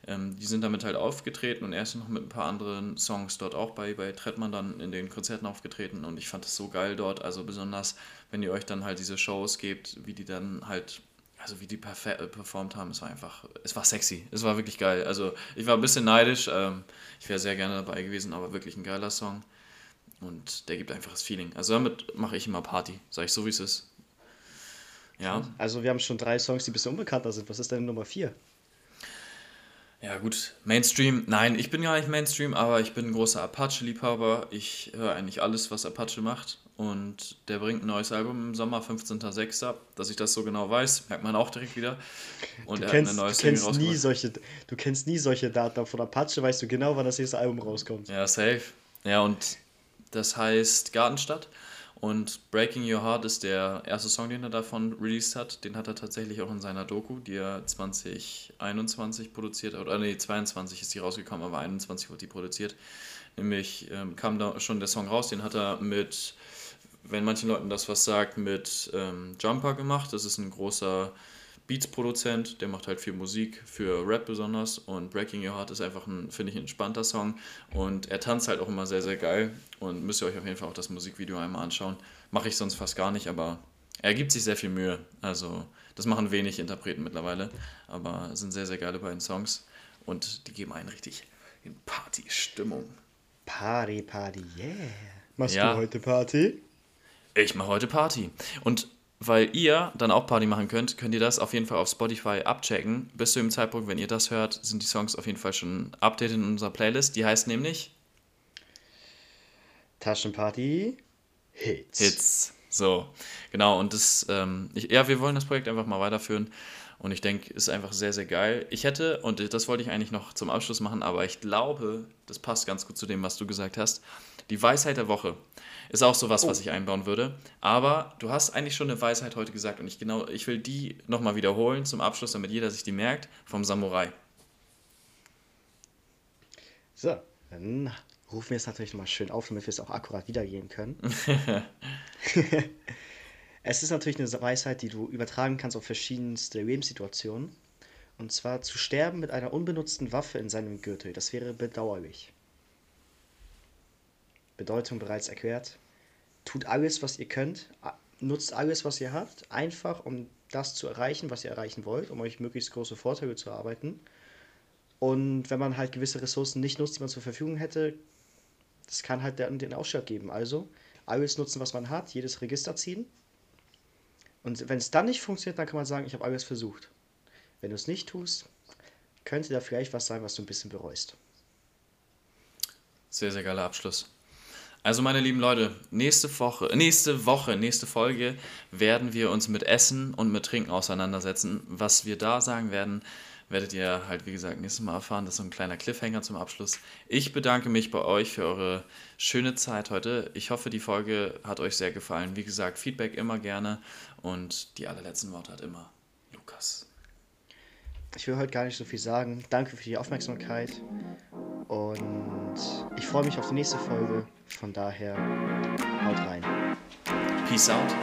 Ähm, die sind damit halt aufgetreten und er ist noch mit ein paar anderen Songs dort auch bei, bei Trettmann dann in den Konzerten aufgetreten und ich fand das so geil dort. Also besonders, wenn ihr euch dann halt diese Shows gebt, wie die dann halt also wie die performt haben, es war einfach, es war sexy, es war wirklich geil. Also ich war ein bisschen neidisch, ähm, ich wäre sehr gerne dabei gewesen, aber wirklich ein geiler Song. Und der gibt einfach das Feeling. Also damit mache ich immer Party, sage ich so, wie es ist. Ja. Also wir haben schon drei Songs, die ein bisschen unbekannter sind. Was ist denn Nummer vier? Ja gut, Mainstream. Nein, ich bin gar nicht Mainstream, aber ich bin ein großer Apache-Liebhaber. Ich höre eigentlich alles, was Apache macht. Und der bringt ein neues Album im Sommer, 15.06. Dass ich das so genau weiß, merkt man auch direkt wieder. Und du er kennst, hat eine neue du kennst nie solche, Du kennst nie solche Daten von Apache, weißt du genau, wann das nächste Album rauskommt. Ja, safe. Ja, und das heißt Gartenstadt. Und Breaking Your Heart ist der erste Song, den er davon released hat. Den hat er tatsächlich auch in seiner Doku, die er 2021 produziert hat. Oder nee, 22 ist die rausgekommen, aber 21 wurde die produziert. Nämlich ähm, kam da schon der Song raus, den hat er mit, wenn manchen Leuten das was sagt, mit ähm, Jumper gemacht. Das ist ein großer Beats-Produzent, der macht halt viel Musik, für Rap besonders. Und Breaking Your Heart ist einfach ein, finde ich, ein entspannter Song. Und er tanzt halt auch immer sehr, sehr geil. Und müsst ihr euch auf jeden Fall auch das Musikvideo einmal anschauen. Mache ich sonst fast gar nicht, aber er gibt sich sehr viel Mühe. Also, das machen wenig Interpreten mittlerweile. Aber sind sehr, sehr geile beiden Songs. Und die geben einen richtig in Party-Stimmung. Party, Party, yeah. Machst ja. du heute Party? Ich mache heute Party. Und weil ihr dann auch Party machen könnt, könnt ihr das auf jeden Fall auf Spotify abchecken. Bis zu dem Zeitpunkt, wenn ihr das hört, sind die Songs auf jeden Fall schon updated in unserer Playlist. Die heißt nämlich Taschenparty Hits. Hits. So, genau. Und das, ähm, ich, ja, wir wollen das Projekt einfach mal weiterführen. Und ich denke, ist einfach sehr, sehr geil. Ich hätte, und das wollte ich eigentlich noch zum Abschluss machen, aber ich glaube, das passt ganz gut zu dem, was du gesagt hast. Die Weisheit der Woche ist auch sowas, oh. was ich einbauen würde. Aber du hast eigentlich schon eine Weisheit heute gesagt und ich, genau, ich will die nochmal wiederholen zum Abschluss, damit jeder sich die merkt, vom Samurai. So, dann rufen wir es natürlich mal schön auf, damit wir es auch akkurat wiedergeben können. es ist natürlich eine Weisheit, die du übertragen kannst auf verschiedenste Lebenssituationen. Und zwar zu sterben mit einer unbenutzten Waffe in seinem Gürtel. Das wäre bedauerlich. Bedeutung bereits erklärt. Tut alles, was ihr könnt. Nutzt alles, was ihr habt. Einfach, um das zu erreichen, was ihr erreichen wollt, um euch möglichst große Vorteile zu erarbeiten. Und wenn man halt gewisse Ressourcen nicht nutzt, die man zur Verfügung hätte, das kann halt den, den Ausschlag geben. Also alles nutzen, was man hat, jedes Register ziehen. Und wenn es dann nicht funktioniert, dann kann man sagen, ich habe alles versucht. Wenn du es nicht tust, könnte da vielleicht was sein, was du ein bisschen bereust. Sehr, sehr geiler Abschluss. Also meine lieben Leute, nächste Woche, nächste Woche, nächste Folge werden wir uns mit Essen und mit Trinken auseinandersetzen. Was wir da sagen werden, werdet ihr halt, wie gesagt, nächstes Mal erfahren. Das ist so ein kleiner Cliffhanger zum Abschluss. Ich bedanke mich bei euch für eure schöne Zeit heute. Ich hoffe, die Folge hat euch sehr gefallen. Wie gesagt, Feedback immer gerne. Und die allerletzten Worte hat immer Lukas. Ich will heute gar nicht so viel sagen. Danke für die Aufmerksamkeit. Und ich freue mich auf die nächste Folge. Von daher, haut rein. Peace out.